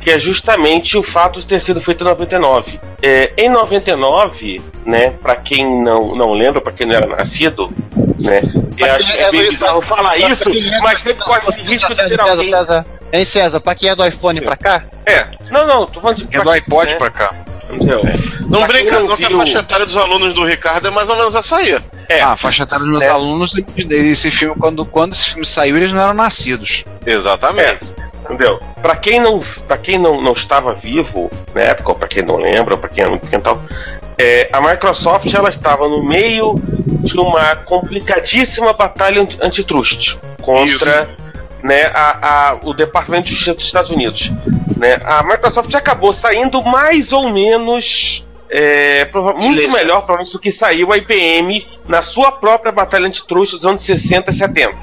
Speaker 8: que é justamente o fato de ter sido feito em 99. É, em 99, né, pra quem não, não lembra, pra quem não era nascido, né, eu acho que é bem bizarro falar isso, mas sempre corre o risco de
Speaker 6: César,
Speaker 8: alguém...
Speaker 6: César. Hein, César, pra quem é do iPhone pra cá?
Speaker 8: É, não, não, tô falando de...
Speaker 5: É do iPod
Speaker 8: né,
Speaker 5: pra cá.
Speaker 8: Entendeu?
Speaker 4: Não brinca não que a faixa etária dos alunos do Ricardo é mais ou menos essa aí.
Speaker 8: É,
Speaker 5: Ah, a faixa etária dos meus
Speaker 8: É.
Speaker 5: alunos, esse filme, quando, quando esse filme saiu, eles não eram nascidos.
Speaker 4: Exatamente.
Speaker 8: Entendeu? Pra quem não, pra quem não, não estava vivo na época, ou pra quem não lembra, ou pra quem é muito pequeno e tal, é, a Microsoft ela estava no meio de uma complicadíssima batalha anti- antitrust contra né, a, a- o Departamento de Justiça dos Estados Unidos. Né? A Microsoft acabou saindo mais ou menos. é, muito
Speaker 4: Beleza.
Speaker 8: melhor, provavelmente, do que saiu a IBM na sua própria batalha antitrust dos anos 60 e 70.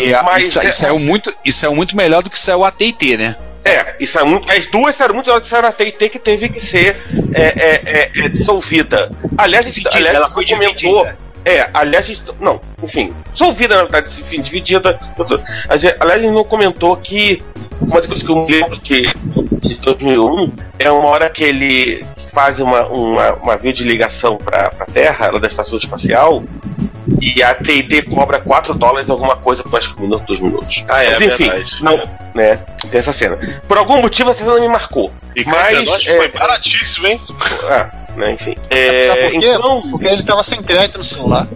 Speaker 5: E,
Speaker 8: Mas,
Speaker 5: isso,
Speaker 8: é-
Speaker 5: saiu muito, isso saiu muito melhor do que saiu a AT&T, né?
Speaker 8: é, isso é muito, as duas eram muito melhores que a TIT que teve que ser é, é, é, é, dissolvida. Aliás,
Speaker 3: Dividida,
Speaker 8: aliás,
Speaker 3: ela foi
Speaker 8: comentou.
Speaker 3: dividida.
Speaker 8: É, aliás, a gente- não, enfim, dissolvida na verdade, enfim, dividida. Gente- Aliás, a gente não comentou que uma das coisas que eu me lembro que de 2001 é uma hora que ele faz uma, uma, uma via de ligação para a Terra, lá da estação espacial, e a TIT cobra 4 dólares alguma coisa por acho que um minuto, dois minutos.
Speaker 4: Ah, é,
Speaker 8: Mas, enfim,
Speaker 4: verdade.
Speaker 8: não, né? Tem essa cena. Por algum motivo essa cena me marcou.
Speaker 4: E
Speaker 8: Mas, é-
Speaker 4: foi baratíssimo, hein?
Speaker 8: Ah, né, enfim. É,
Speaker 6: Sabe por quê?
Speaker 8: então,
Speaker 6: Porque ele tava sem crédito no celular.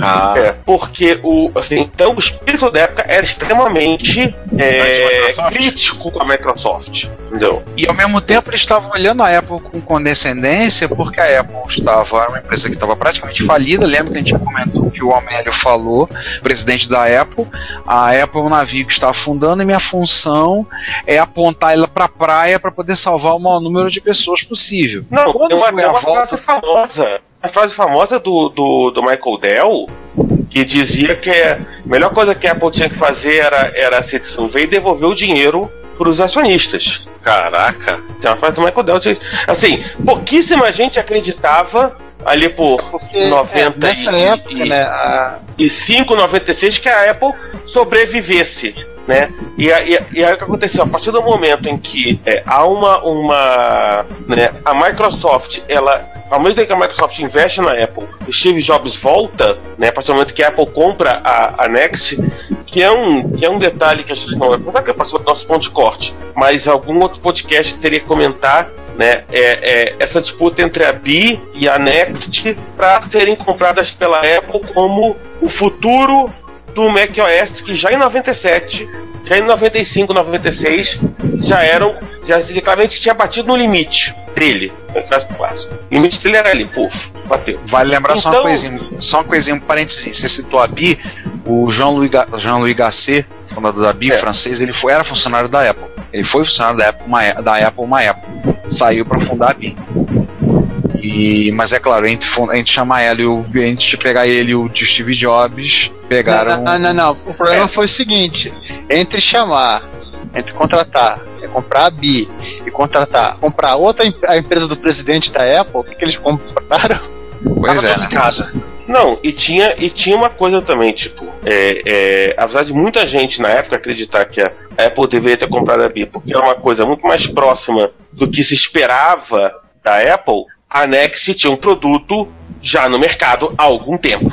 Speaker 4: Ah,
Speaker 8: é, porque o, assim, então o espírito da época era extremamente é, crítico com a Microsoft, entendeu?
Speaker 5: E ao mesmo tempo eles estavam olhando a Apple com condescendência, porque a Apple estava era uma empresa que estava praticamente falida. Lembra que a gente comentou que o Amélio falou, presidente da Apple. A Apple é um navio que está afundando e minha função é apontar ela para a praia para poder salvar o maior número de pessoas possível.
Speaker 8: Não,
Speaker 5: Quando
Speaker 8: tem
Speaker 5: a
Speaker 8: uma
Speaker 5: volta-
Speaker 8: frase famosa. A frase famosa do, do, do Michael Dell, que dizia que a melhor coisa que a Apple tinha que fazer era, era se dissolver e devolver o dinheiro para os acionistas.
Speaker 4: caraca.
Speaker 8: Tem uma frase do Michael Dell. diz- Assim, pouquíssima gente acreditava ali por
Speaker 6: Porque
Speaker 8: 90
Speaker 6: é, nessa
Speaker 8: e,
Speaker 6: época,
Speaker 8: e,
Speaker 6: né, a-
Speaker 8: e 5,96 que a Apple sobrevivesse. Né? E, e, e aí o que aconteceu? A partir do momento em que é, há uma. uma né, a Microsoft, ela. Ao mesmo tempo que a Microsoft investe na Apple, o Steve Jobs volta, né, a partir do momento que a Apple compra a, a Next, que é, um, que é um detalhe que a gente não vai contar, que passou do nosso ponto de corte, mas algum outro podcast teria que comentar né, é, é, essa disputa entre a BI e a Next para serem compradas pela Apple como o futuro do macOS, que já em 97, já em 95, 96, já eram, já claramente que tinha batido no limite dele, no do clássico. O limite dele era ali, puf, bateu.
Speaker 5: Vale lembrar só uma
Speaker 8: Então-
Speaker 5: coisinha, só uma coisinha, um parênteses. Você citou a BI, o Jean-Louis Jean-Louis Gasset, fundador da BI,
Speaker 8: É.
Speaker 5: francês, ele foi, era funcionário da Apple. Ele foi funcionário da Apple uma, da Apple uma época. Saiu para fundar a BI. E, mas é claro, a gente, fun- a gente chama ele, o, a gente pegar ele e o de Steve Jobs, pegaram.
Speaker 6: Não, não, não. O problema foi o seguinte: entre chamar, entre contratar, é comprar a BI e contratar, comprar outra a empresa do presidente da Apple, o que, que eles compraram?
Speaker 5: Pois é, né?
Speaker 3: casa.
Speaker 8: Não, e tinha, e tinha uma coisa também, tipo, é, é, apesar de muita gente na época acreditar que a Apple deveria ter comprado a BI, porque era uma coisa muito mais próxima do que se esperava da Apple, a Next tinha um produto já no mercado há algum tempo.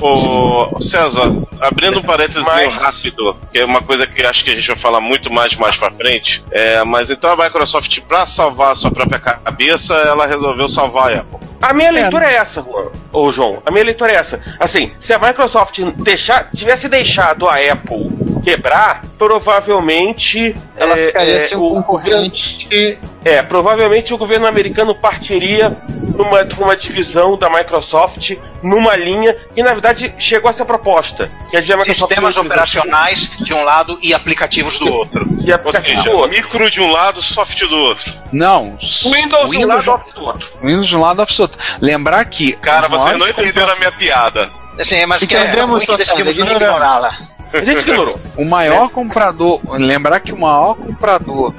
Speaker 4: Ô, César, abrindo um parênteses
Speaker 8: Mas-
Speaker 4: rápido, que é uma coisa que acho que a gente vai falar muito mais mais pra frente. É, mas então a Microsoft, pra salvar a sua própria cabeça, ela resolveu salvar a Apple.
Speaker 8: A minha leitura é essa, Juan. Ô, João. A minha leitura é essa. Assim, se a Microsoft deixar, tivesse deixado a Apple quebrar, provavelmente
Speaker 6: Ela
Speaker 8: é,
Speaker 6: ficaria
Speaker 8: é,
Speaker 6: sem
Speaker 8: o-
Speaker 6: concorrente
Speaker 8: É, provavelmente o governo americano partiria numa, numa divisão da Microsoft numa linha que na verdade chegou a ser proposta. Que é a Microsoft
Speaker 3: Sistemas operacionais de um lado e aplicativos do outro.
Speaker 8: E
Speaker 4: seja,
Speaker 8: do outro.
Speaker 4: micro de um lado, soft do outro.
Speaker 5: Não,
Speaker 8: Windows, de um lado, Office do outro.
Speaker 5: Windows de um lado, Office do outro. Lembrar que.
Speaker 4: Cara, vocês não entenderam a minha piada.
Speaker 3: Assim, mas que é
Speaker 6: Entendemos,
Speaker 3: ruim, decidimos
Speaker 6: Sotero,
Speaker 3: ignorá-la.
Speaker 8: A gente ignorou.
Speaker 5: O maior comprador, lembrar que o maior comprador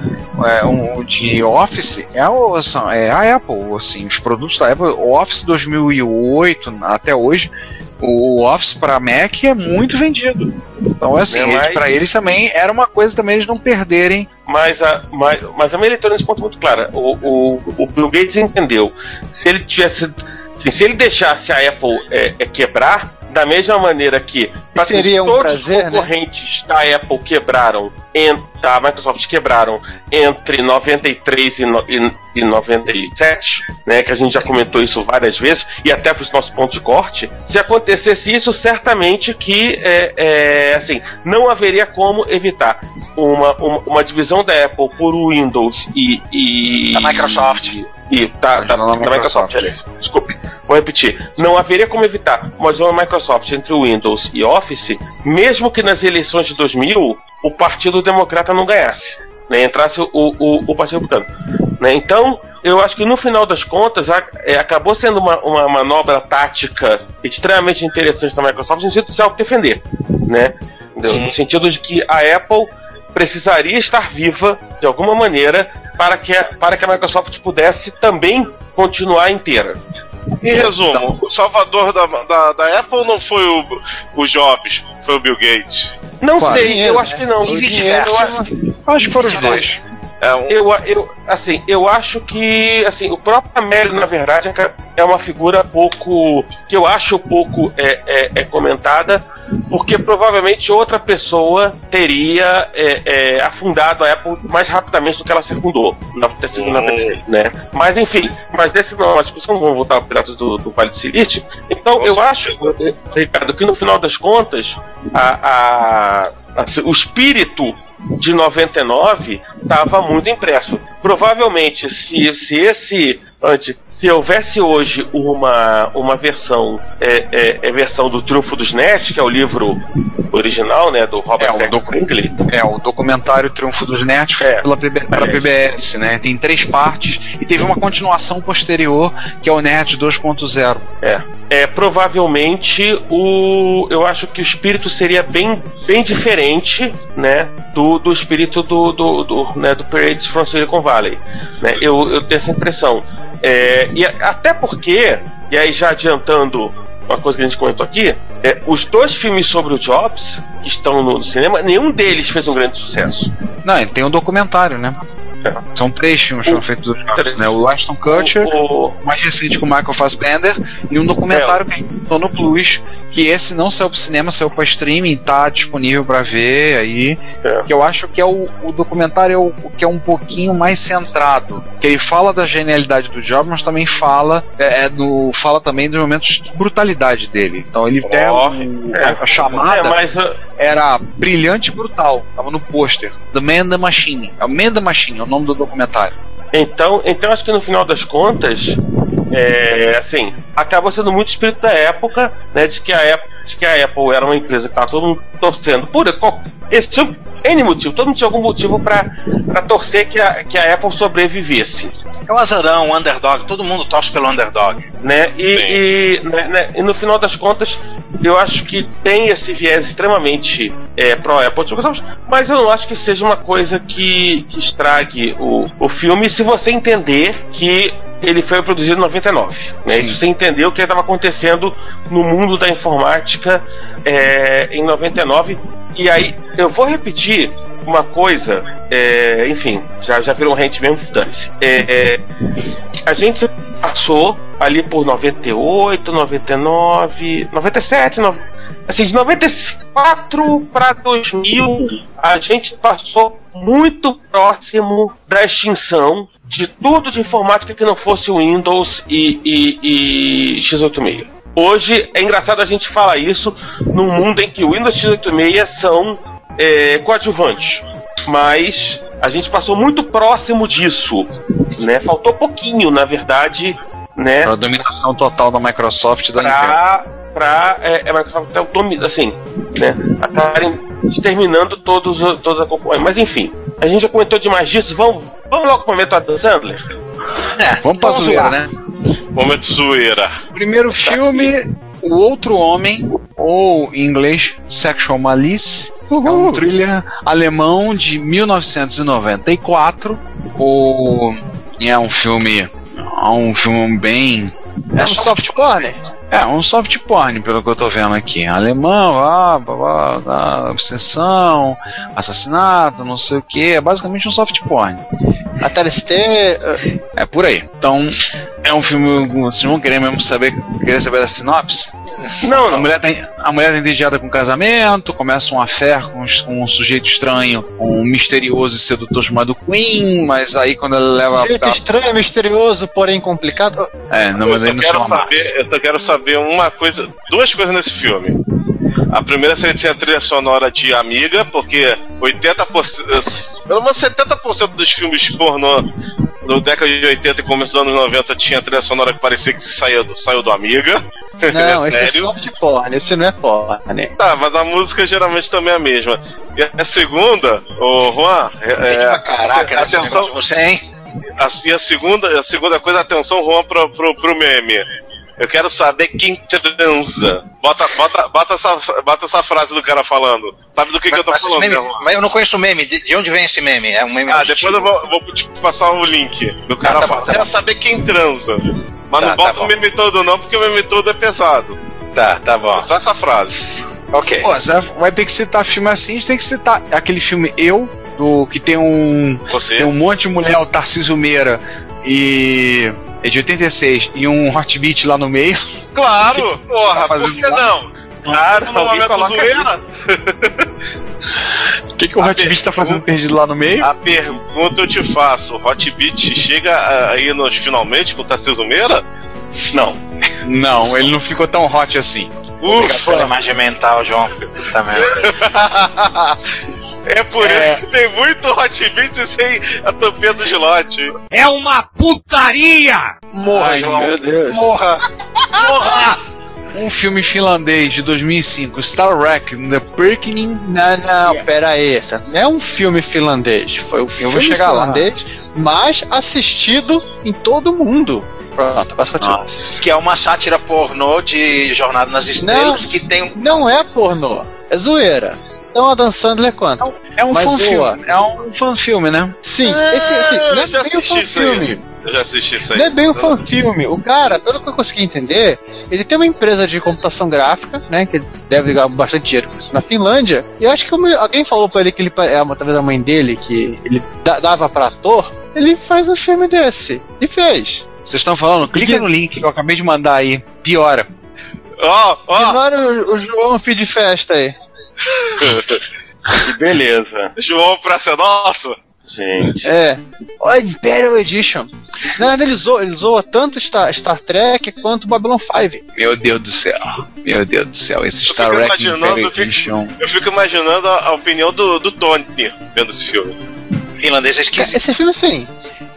Speaker 5: é, um, de Office é, são- é a Apple, assim, os produtos da Apple, o Office 2008 até hoje, o Office para Mac é muito vendido. Então, assim,
Speaker 8: É,
Speaker 5: pra eles também era uma coisa também eles não perderem.
Speaker 8: Mas a, mas, mas a minha leitura nesse ponto é muito clara. O, o, o Bill Gates entendeu. Se ele tivesse. se ele deixasse a Apple é, é, quebrar, da mesma maneira que que
Speaker 6: Seria um
Speaker 8: todos
Speaker 6: prazer,
Speaker 8: os
Speaker 6: né?
Speaker 8: concorrentes da Apple quebraram, da Microsoft quebraram entre 93 e, no, e, e 97, né, que a gente já comentou isso várias vezes, e até para os nossos pontos de corte, se acontecesse isso, certamente que é, é, assim, não haveria como evitar uma, uma, uma divisão da Apple por Windows e. e
Speaker 3: Da Microsoft.
Speaker 8: E, tá,
Speaker 5: Mas
Speaker 8: da,
Speaker 5: da
Speaker 8: Microsoft,
Speaker 5: Microsoft.
Speaker 8: Desculpe, vou repetir. Não haveria como evitar uma divisão da Microsoft entre o Windows e Office, mesmo que nas eleições de 2000 o Partido Democrata não ganhasse. Né, entrasse o, o, o Partido Republicano. Né, então, eu acho que no final das contas a- é, acabou sendo uma, uma manobra tática extremamente interessante da Microsoft no sentido de se autodefender. Né? No sentido de que a Apple precisaria estar viva de alguma maneira para que, para que a Microsoft pudesse também continuar inteira.
Speaker 4: Em resumo, o salvador da, da, da Apple não foi o, o Jobs, foi o Bill Gates.
Speaker 8: Não
Speaker 5: Claro.
Speaker 8: sei,
Speaker 6: Dinheiro,
Speaker 8: eu acho que não.
Speaker 3: E vice-versa.
Speaker 8: acho-
Speaker 5: Acho que foram os dois.
Speaker 4: É um,
Speaker 8: Eu, eu, assim, eu acho que assim, o próprio Amélio, na verdade, é é uma figura pouco. que eu acho pouco é, é, é comentada, porque provavelmente outra pessoa teria é, é, afundado a Apple mais rapidamente do que ela se afundou na sido na PC, né? Mas enfim, mas desse não, a discussão vamos voltar ao Piratas do, do Vale do Silício. Então eu acho, Ricardo, que no final das contas, a, a- assim, o espírito de 99 estava muito impresso. Provavelmente, se, se esse antes, se houvesse hoje uma, uma versão é, é, é versão do Triunfo dos Net, que é o livro original, né, do Robert
Speaker 5: É, o docu- É, o documentário Triunfo dos Nerds foi
Speaker 8: É.
Speaker 5: pela, PB, pela PBS, né? Tem três partes e teve uma continuação posterior, que é o Nerd 2.0.
Speaker 8: É. É, provavelmente o. Eu acho que o espírito seria bem, bem diferente, né? Do, do espírito do, do, do, né, do Parades from Silicon Valley. Né, eu, eu tenho essa impressão. É, e até porque, e aí já adiantando uma coisa que a gente comentou aqui, é, os dois filmes sobre o Jobs que estão no, no cinema, nenhum deles fez um grande sucesso.
Speaker 5: Não, tem um documentário, né?
Speaker 8: É.
Speaker 5: São três filmes que foram feitos dos Jobs, né? O Ashton Kutcher,
Speaker 8: O- o-
Speaker 5: mais recente com o Michael Fassbender, e um documentário que a no Plus, que esse não saiu pro cinema, saiu pra streaming, tá disponível pra ver aí.
Speaker 8: É.
Speaker 5: Que eu acho que é o, o documentário é o, que é um pouquinho mais centrado. Que ele fala da genialidade do Jobs, mas também fala é, é do, fala também dos momentos de brutalidade dele. Então ele tem
Speaker 4: Ó,
Speaker 5: um-
Speaker 8: é,
Speaker 5: a chamada
Speaker 8: é, mas uh,
Speaker 5: era brilhante e brutal. Tava no pôster. The Man the Machine. É o Man the Machine, é o nome do documentário.
Speaker 8: Então, então acho que no final das contas, é, assim, acabou sendo muito espírito da época, né, de que a Apple, de que a Apple era uma empresa que estava todo mundo torcendo por esse N motivo, todo mundo tinha algum motivo para torcer que a, que a Apple sobrevivesse.
Speaker 3: É o azarão, o underdog, todo mundo torce pelo underdog.
Speaker 8: né? E, e, né, né, e no final das contas, eu acho que tem esse viés extremamente é, pró-Apple, mas eu não acho que seja uma coisa que, que estrague o, o filme se você entender que ele foi produzido em 99. Né? Se você entendeu o que estava acontecendo no mundo da informática é, em 99. E aí, eu vou repetir uma coisa, é, enfim, já, já virou um rente mesmo, dane-se. É, é, a gente passou ali por 98, 99, 97, no- assim, de 94 para 2000, a gente passou muito próximo da extinção de tudo de informática que não fosse o Windows e, e, e x86. Hoje é engraçado a gente falar isso num mundo em que o Windows e x86 são é, coadjuvantes. mas a gente passou muito próximo disso, né? Faltou pouquinho, na verdade, né?
Speaker 5: Pra dominação total da Microsoft e da Intel.
Speaker 8: Pra, pra é, é, Microsoft até o domi- assim, né? Acabarem exterminando todos, o- toda a concorrência. Mas enfim, a gente já comentou demais disso. Vamos, vamos logo pro momento Adam Sandler?
Speaker 5: Vamos pra zoeira, né?
Speaker 4: Momento zoeira.
Speaker 5: Primeiro filme, O Outro Homem, ou em inglês, Sexual Malice. É um thriller alemão de 1994. O... É um filme. É um filme bem.
Speaker 6: É um soft porn?
Speaker 5: É, um soft porn, pelo que eu tô vendo aqui. Alemão, ah, blá, blá, obsessão, assassinato, não sei o que. É basicamente um soft porn.
Speaker 6: A TLST.
Speaker 5: É por aí. Então, é um filme. Vocês vão querer mesmo saber, querer saber da sinopse?
Speaker 8: Não,
Speaker 5: A
Speaker 8: não.
Speaker 5: mulher, tá, a mulher tá entediada com casamento, começa um affair com, com um sujeito estranho, um misterioso e sedutor chamado Queen, mas aí quando ela leva.
Speaker 6: Jeito estranho, misterioso, porém complicado.
Speaker 5: É, não,
Speaker 4: eu,
Speaker 5: mas
Speaker 4: só
Speaker 5: aí não
Speaker 4: quero saber, eu só quero saber uma coisa, duas coisas nesse filme. A primeira é ele tinha trilha sonora de Amiga, porque 80%, pelo menos 70% dos filmes pornô do década de 80 e começo dos anos 90 tinha trilha sonora que parecia que saiu do, saiu do Amiga.
Speaker 6: Não, esse é
Speaker 4: sério?
Speaker 6: soft porn, esse não é porn.
Speaker 4: Tá, mas a música geralmente também é a mesma. E a segunda, ô Juan, é, é,
Speaker 3: Caraca,
Speaker 4: atenção,
Speaker 3: você, hein?
Speaker 4: assim, a segunda, a segunda coisa, atenção, Juan, pro, pro, pro meme. Eu quero saber quem transa. Bota, bota, bota, essa, bota essa frase do cara falando. Sabe do que, que eu tô
Speaker 3: Mas,
Speaker 4: falando,
Speaker 3: meme- mas eu não conheço o meme. De, de onde vem esse meme? É um meme
Speaker 4: Ah,
Speaker 3: antigo.
Speaker 4: depois eu vou, vou te passar o link. Do cara
Speaker 3: Ah, tá
Speaker 4: fala,
Speaker 3: bom, tá
Speaker 4: quero saber quem transa. Mas
Speaker 3: Tá,
Speaker 4: não bota
Speaker 3: tá
Speaker 4: o
Speaker 3: bom.
Speaker 4: meme todo não, porque o meme todo é pesado.
Speaker 3: Tá, tá bom.
Speaker 4: Só essa frase.
Speaker 3: Ok.
Speaker 5: Pô, você vai ter que citar filme assim, a gente tem que citar aquele filme Eu, do que tem um.
Speaker 4: Você.
Speaker 5: Tem um monte de mulher, o Tarcísio Meira e. É de 86 e um Hot Beat lá no meio.
Speaker 4: Claro! Porra,
Speaker 5: Tá
Speaker 4: por
Speaker 5: fazendo
Speaker 4: que não?
Speaker 8: Claro,
Speaker 4: No momento zoeira,
Speaker 5: O que, que o
Speaker 4: A
Speaker 5: Hot Beat tá fazendo perdido lá no meio?
Speaker 4: a pergunta eu te faço: Hot Beat chega aí nos finalmente com o Tarcísio Meira?
Speaker 8: Não.
Speaker 5: Não, ele não ficou tão hot assim.
Speaker 3: Obrigado pela imagem mental, João. Puta merda.
Speaker 4: É por isso que tem muito Hot sem a tampinha do Gilote.
Speaker 3: Morra,
Speaker 5: Ai,
Speaker 3: João.
Speaker 5: meu Deus.
Speaker 3: Morra.
Speaker 5: Um filme finlandês de 2005, Star Wreck, The Perkening.
Speaker 6: Não, não, pera aí. não é um filme finlandês. Foi o filme
Speaker 5: chegar lá.
Speaker 6: finlandês mais assistido em todo o mundo. Pronto, posso continuar.
Speaker 3: Que é uma sátira pornô de Jornada nas Estrelas, que tem um.
Speaker 6: Não é pornô, é zoeira. Então a Dan Sandler quanto?
Speaker 5: É um
Speaker 6: Mas
Speaker 5: fanfilme.
Speaker 6: boa.
Speaker 5: É um fanfilme, né?
Speaker 6: Sim, esse, esse não é bem um
Speaker 4: aí.
Speaker 6: fanfilme.
Speaker 4: Eu já assisti isso aí.
Speaker 6: Não é bem um fanfilme. O cara, pelo que eu consegui entender, ele tem uma empresa de computação gráfica, né? Que ele deve ganhar bastante dinheiro com isso na Finlândia. E eu acho que alguém falou pra ele que ele é uma- talvez a mãe dele, que ele da- dava pra ator. Ele faz um filme desse. E fez.
Speaker 5: Vocês estão falando? Clica no link que eu acabei de mandar aí. Piora.
Speaker 4: Ó, ó,
Speaker 6: Ignora o, o João Feed de festa aí.
Speaker 8: Que beleza.
Speaker 4: João Praça é Nossa.
Speaker 8: Gente.
Speaker 6: É. Ó, Imperial Edition. Verdade, ele zoa, ele zoa tanto Star, Star Trek quanto Babylon 5.
Speaker 5: Meu Deus do céu. Meu Deus do céu. Esse Star
Speaker 4: imaginando
Speaker 5: Imperial
Speaker 4: o
Speaker 5: Edition.
Speaker 4: Eu fico imaginando a, a opinião do, do Tony vendo esse filme.
Speaker 3: Finlandês é esquisito.
Speaker 6: Esse filme, sim.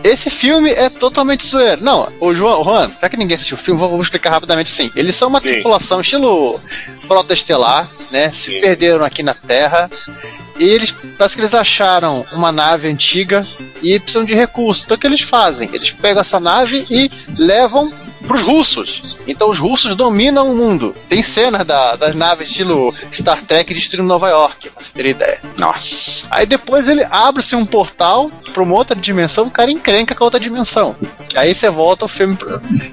Speaker 6: Esse filme é totalmente zoeiro. Não, o João, Juan, já que ninguém assistiu o filme, vou, explicar rapidamente sim. Eles são uma
Speaker 4: Sim.
Speaker 6: tripulação estilo Frota Estelar, né? Se
Speaker 4: Sim.
Speaker 6: perderam aqui na Terra. E eles, parece que eles acharam uma nave antiga e precisam de recursos. Então o que eles fazem? Eles pegam essa nave e levam pros russos. Então os russos dominam o mundo. Tem cenas da, das naves estilo Star Trek destruindo Nova York, pra você ter ideia.
Speaker 5: Nossa.
Speaker 6: Aí depois ele abre-se um portal pra uma outra dimensão, o cara encrenca com a outra dimensão. Aí você volta ao filme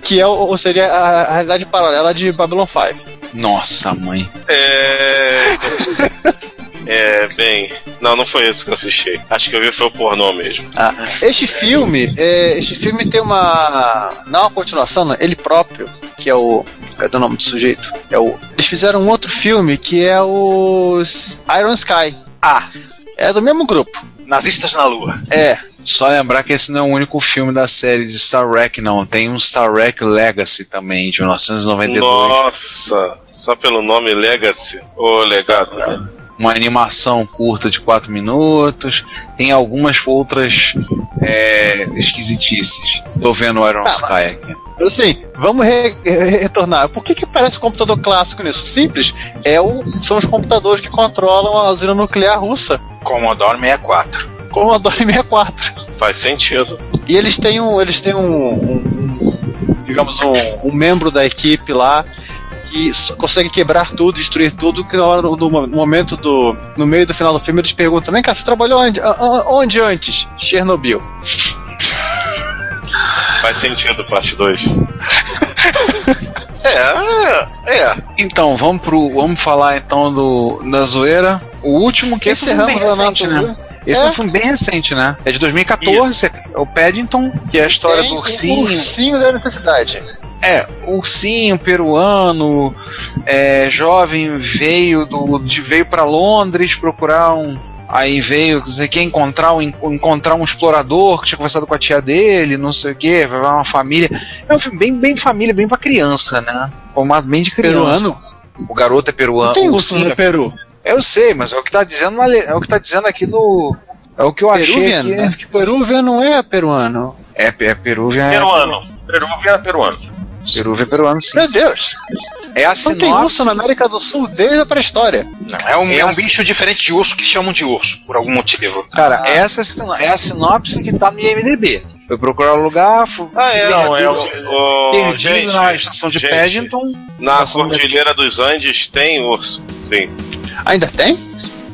Speaker 6: que é o, ou seria a, a realidade paralela de Babylon 5.
Speaker 5: Nossa, mãe.
Speaker 4: É. É, bem. Não, não foi esse que eu assisti. Acho que eu vi foi o pornô mesmo.
Speaker 6: Ah, este filme, é, este filme tem uma não uma continuação, não, ele próprio, que é o cadê o nome do sujeito? É o eles fizeram um outro filme que é os Iron Sky.
Speaker 3: Ah,
Speaker 6: É do mesmo grupo.
Speaker 3: Nazistas na Lua.
Speaker 6: É,
Speaker 5: Só lembrar que esse não é o único filme da série de Star Wreck, não. Tem um Star Wreck Legacy também, de 1992.
Speaker 4: Nossa, só pelo nome Legacy. Ô, legal.
Speaker 5: Uma animação curta de 4 minutos, tem algumas outras é, esquisitices. Tô vendo o Iron
Speaker 6: Ah,
Speaker 5: Sky aqui.
Speaker 6: Assim, vamos re- re- retornar. Por que, que parece um computador clássico nisso? Simples. É o, são os computadores que controlam a usina nuclear russa.
Speaker 3: Commodore 64.
Speaker 6: Commodore 64.
Speaker 4: Faz sentido.
Speaker 6: E eles têm um. Eles têm um. um- um- digamos, um, um membro da equipe lá só consegue quebrar tudo, destruir tudo, que na hora, no, no momento do. No meio do final do filme, eles perguntam, vem cá, você trabalhou onde, onde antes? Chernobyl.
Speaker 4: Faz sentido, parte 2. é, é.
Speaker 5: Então, vamos pro. Vamos falar então do da zoeira. O último que esse é
Speaker 6: Encerramos a
Speaker 5: recente, né? Esse é.
Speaker 6: É.
Speaker 5: um filme bem recente, né? É de 2014, é o Paddington, que é a história
Speaker 6: Tem
Speaker 5: do
Speaker 6: o
Speaker 5: ursinho.
Speaker 6: ursinho da necessidade.
Speaker 5: É, ursinho peruano, é, jovem veio do de, veio para Londres procurar um aí veio não sei o que encontrar um encontrar um explorador que tinha conversado com a tia dele, não sei o que, vai uma família. É um filme bem bem família, bem para criança, né? Formado bem de criança.
Speaker 6: Peruano?
Speaker 5: O garoto é peruano.
Speaker 6: Não tem urso
Speaker 5: ursinho
Speaker 6: no Peru.
Speaker 5: Eu sei, mas é o que tá dizendo na é o que tá dizendo aqui no é o que eu achei
Speaker 6: Peruvian?
Speaker 5: que
Speaker 6: Acho que Peruvian não é peruano.
Speaker 5: é, é, é Peruvian. é-
Speaker 8: Peruano. Peruviano é peruano.
Speaker 5: Peruvian é peruano, sim.
Speaker 6: Meu Deus.
Speaker 5: É a
Speaker 6: Não tem
Speaker 5: sinopse.
Speaker 6: urso na América do Sul desde a pré-história.
Speaker 3: Não, é um, é um
Speaker 5: Essa-
Speaker 3: bicho diferente de urso que chamam de urso, por algum motivo.
Speaker 5: Cara, essa é a é a sinopse que tá no IMDB. Foi procurar o lugar, fu-
Speaker 4: Ah, é.
Speaker 8: Não, é o-
Speaker 5: perdido
Speaker 4: gente,
Speaker 5: na estação de
Speaker 4: gente,
Speaker 5: Paddington.
Speaker 4: Na Cordilheira dos Andes tem urso. Sim,
Speaker 6: Ainda tem?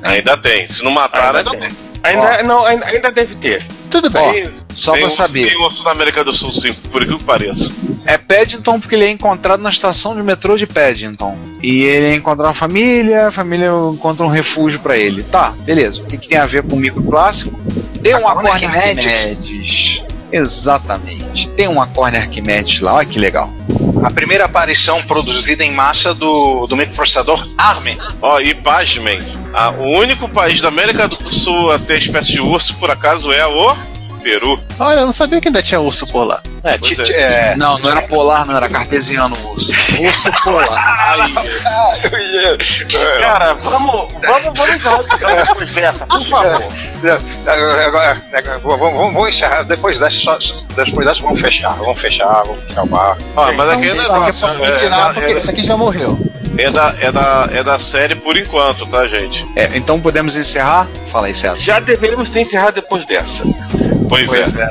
Speaker 4: ainda tem. Se não mataram, ainda, tem.
Speaker 8: Ainda, não, ainda, ainda deve ter.
Speaker 6: Tudo bem.
Speaker 4: Tem-
Speaker 5: Só
Speaker 4: tem
Speaker 5: pra
Speaker 4: urso-
Speaker 5: saber.
Speaker 4: Tem urso na América do Sul, sim, por incrível que pareça.
Speaker 5: É Paddington porque ele é encontrado na estação de metrô de Paddington. E ele encontra uma família, a família encontra um refúgio pra ele. Tá, beleza. O que, que tem a ver com o micro clássico? Tem
Speaker 3: A
Speaker 5: uma
Speaker 3: Arquimedes.
Speaker 5: Arquimedes. Exatamente. Tem uma córnea Arquimedes lá, olha que legal.
Speaker 3: A primeira aparição produzida em massa do, do microprocessador ARM.
Speaker 4: Ó, e pasmem, a- o único país da América do Sul a ter espécie de urso, por acaso, é o Peru.
Speaker 6: Olha, eu não sabia que ainda tinha urso por lá.
Speaker 3: É,
Speaker 4: é.
Speaker 3: é,
Speaker 5: Não, não era polar, não, era cartesiano o urso. Urso polar.
Speaker 8: Cara, vamos, vamos, vamos encerrar depois dessa, por favor.
Speaker 3: Agora, vamos, vamos- encerrar. Depois dessa, só, depois dessa, vamos fechar. Vamos fechar, vamos fechar o bar.
Speaker 4: Ó, mas aquele
Speaker 6: Então,
Speaker 4: negócio.
Speaker 6: é pra
Speaker 4: é,
Speaker 6: tirar,
Speaker 4: é-
Speaker 6: porque esse aqui já morreu.
Speaker 4: é da, é, da, é da série por enquanto, tá, gente?
Speaker 5: É, então podemos encerrar? Fala aí, César.
Speaker 8: Já deveríamos ter encerrado depois dessa.
Speaker 4: Pois, é.
Speaker 5: Pois é.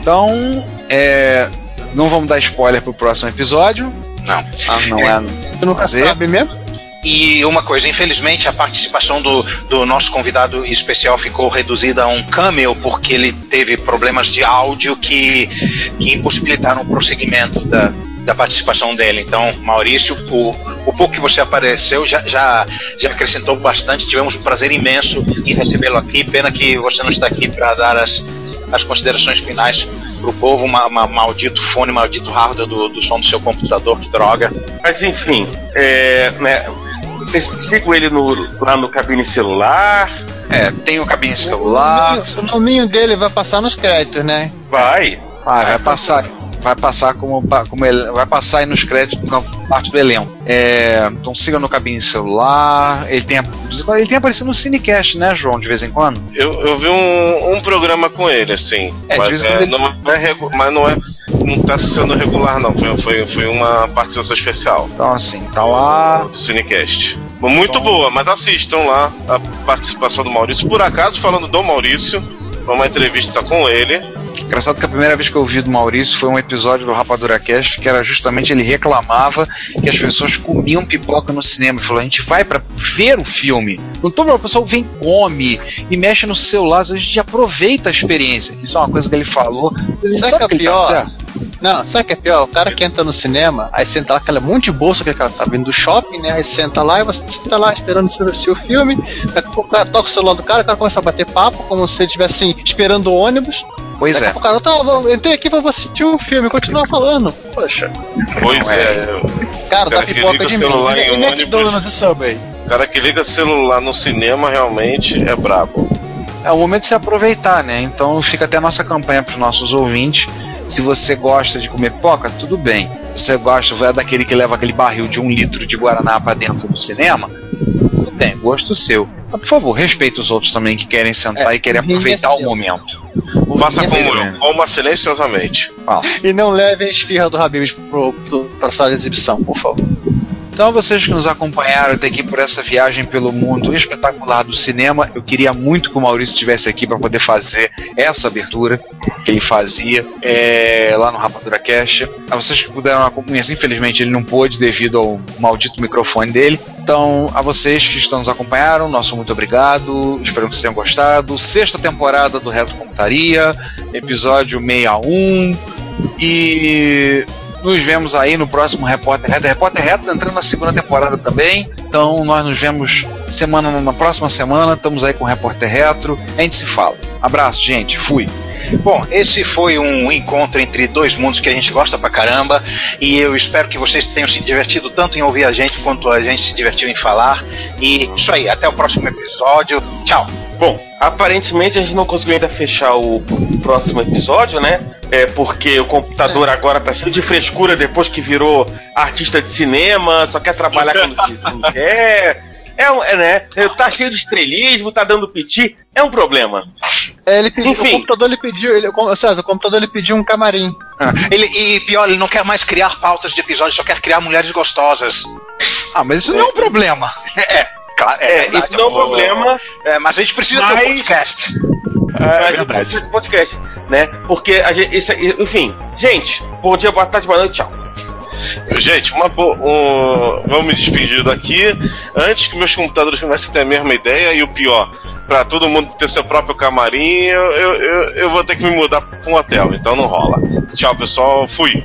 Speaker 5: Então, é, não vamos dar spoiler pro próximo episódio.
Speaker 3: Não.
Speaker 5: Ah, não é.
Speaker 6: Tu nunca
Speaker 5: Fazer.
Speaker 6: sabe mesmo?
Speaker 3: E uma coisa, infelizmente a participação do, do nosso convidado especial ficou reduzida a um cameo porque ele teve problemas de áudio que, que impossibilitaram o prosseguimento da, da participação dele. Então, Maurício, o, o pouco que você apareceu já, já, já acrescentou bastante. Tivemos um prazer imenso em recebê-lo aqui. Pena que você não está aqui para dar as, as considerações finais para o povo. Uma, uma- maldito fone, maldito hardware do, do som do seu computador, que droga.
Speaker 8: Mas enfim, é, né, vocês sigam ele no, lá no cabine celular.
Speaker 5: É, tem o cabine celular.
Speaker 6: O nominho dele vai passar nos créditos, né?
Speaker 8: Vai.
Speaker 5: Ah, vai passar. Vai passar como, como ele, vai passar aí nos créditos na parte do elenco. É, então siga no cabine celular. Ele tem, ele tem aparecido no Cinecast, né, João, de vez em quando?
Speaker 4: Eu, eu vi um, um programa com ele, assim.
Speaker 5: É,
Speaker 4: mas, é,
Speaker 5: ele-
Speaker 4: não é mas não é. Não tá sendo regular, não. Foi, foi, foi uma participação especial.
Speaker 5: Então assim, tá lá.
Speaker 4: Cinecast. Muito boa, mas assistam lá a participação do Maurício. Por acaso, falando do Maurício, uma entrevista com ele.
Speaker 5: Engraçado que a primeira vez que eu ouvi do Maurício foi um episódio do Rapadura Cast que era justamente ele reclamava que as pessoas comiam pipoca no cinema. Ele falou: a gente vai pra ver o filme. Não todo o pessoal vem, come e mexe no celular, a gente aproveita a experiência. Isso é uma coisa que ele falou.
Speaker 6: Sabe
Speaker 5: sabe
Speaker 6: que é
Speaker 5: que ele tá
Speaker 6: pior?
Speaker 5: certo.
Speaker 6: Não, sabe o que é pior? O cara que entra no cinema, aí senta lá, aquela monte de bolsa que tá vindo do shopping, né? Aí senta lá e você senta lá esperando assistir o filme, daqui a pouco o cara toca o celular do cara, o cara começa a bater papo, como se ele estivesse assim, esperando o ônibus.
Speaker 5: Pois é.
Speaker 6: o cara, tá, eu entrei aqui pra assistir um filme, continua falando. Poxa,
Speaker 4: Pois
Speaker 5: Não,
Speaker 4: é.
Speaker 6: cara, dá
Speaker 4: que
Speaker 6: pipoca de
Speaker 4: o
Speaker 6: mim.
Speaker 4: celular
Speaker 6: E,
Speaker 4: em
Speaker 6: e
Speaker 4: ônibus.
Speaker 6: McDonald's e Subway.
Speaker 4: O cara que liga celular no cinema realmente é brabo.
Speaker 5: É o momento de se aproveitar, né? Então fica até a nossa campanha para os nossos ouvintes. Se você gosta de comer pipoca, tudo bem. Se você gosta, vai daquele que leva aquele barril de um litro de Guaraná para dentro do cinema, tudo bem, gosto seu. Mas, por favor, respeita os outros também que querem sentar
Speaker 6: É,
Speaker 5: e querem aproveitar o momento.
Speaker 4: Faça como eu, coma silenciosamente.
Speaker 6: E não levem a esfirra do Habib pro, pro, pra sala de exibição, por favor.
Speaker 5: Então, vocês que nos acompanharam até aqui por essa viagem pelo mundo espetacular do cinema, eu queria muito que o Maurício estivesse aqui para poder fazer essa abertura que ele fazia é, lá no Rapadura Cash. A vocês que puderam acompanhar, infelizmente ele não pôde devido ao maldito microfone dele. Então, a vocês que estão nos acompanharam, nosso muito obrigado. Espero que vocês tenham gostado. Sexta temporada do Retrocomputaria, episódio 61. E nos vemos aí no próximo Repórter Reto. Repórter Reto entrando na segunda temporada também. Então nós nos vemos semana na próxima semana. Estamos aí com o Repórter Retro. A gente se fala. Abraço, gente. Fui.
Speaker 3: Bom, esse foi um encontro entre dois mundos que a gente gosta pra caramba e eu espero que vocês tenham se divertido tanto em ouvir a gente quanto a gente se divertiu em falar. E isso aí, até o próximo episódio. Tchau.
Speaker 8: Bom, aparentemente a gente não conseguiu ainda fechar o próximo episódio, né? É porque o computador agora tá cheio de frescura depois que virou artista de cinema, só quer trabalhar quando quando quer. É, um- é, né? Tá cheio de estrelismo, tá dando piti. É um problema.
Speaker 6: É, ele pediu,
Speaker 8: Enfim.
Speaker 6: o computador ele pediu, ele, César, o computador ele pediu um camarim.
Speaker 3: Ah, Ele, e pior, ele não quer mais criar pautas de episódios, só quer criar mulheres gostosas.
Speaker 5: Ah, mas isso não é um problema.
Speaker 3: Claro, é,
Speaker 8: É,
Speaker 3: verdade.
Speaker 8: isso não é um problema.
Speaker 3: É, mas a gente precisa ter um
Speaker 8: Mas-
Speaker 3: podcast.
Speaker 8: É
Speaker 5: verdade.
Speaker 8: podcast, né? Porque a gente, isso, enfim, gente, bom dia, boa tarde, boa noite, tchau.
Speaker 4: Gente, uma. Um, vamos me despedir daqui. Antes que meus computadores comecem a ter a mesma ideia, e o pior, pra todo mundo ter seu próprio camarim, eu, eu, eu- vou ter que me mudar pra um hotel, então não rola. Tchau, pessoal. Fui.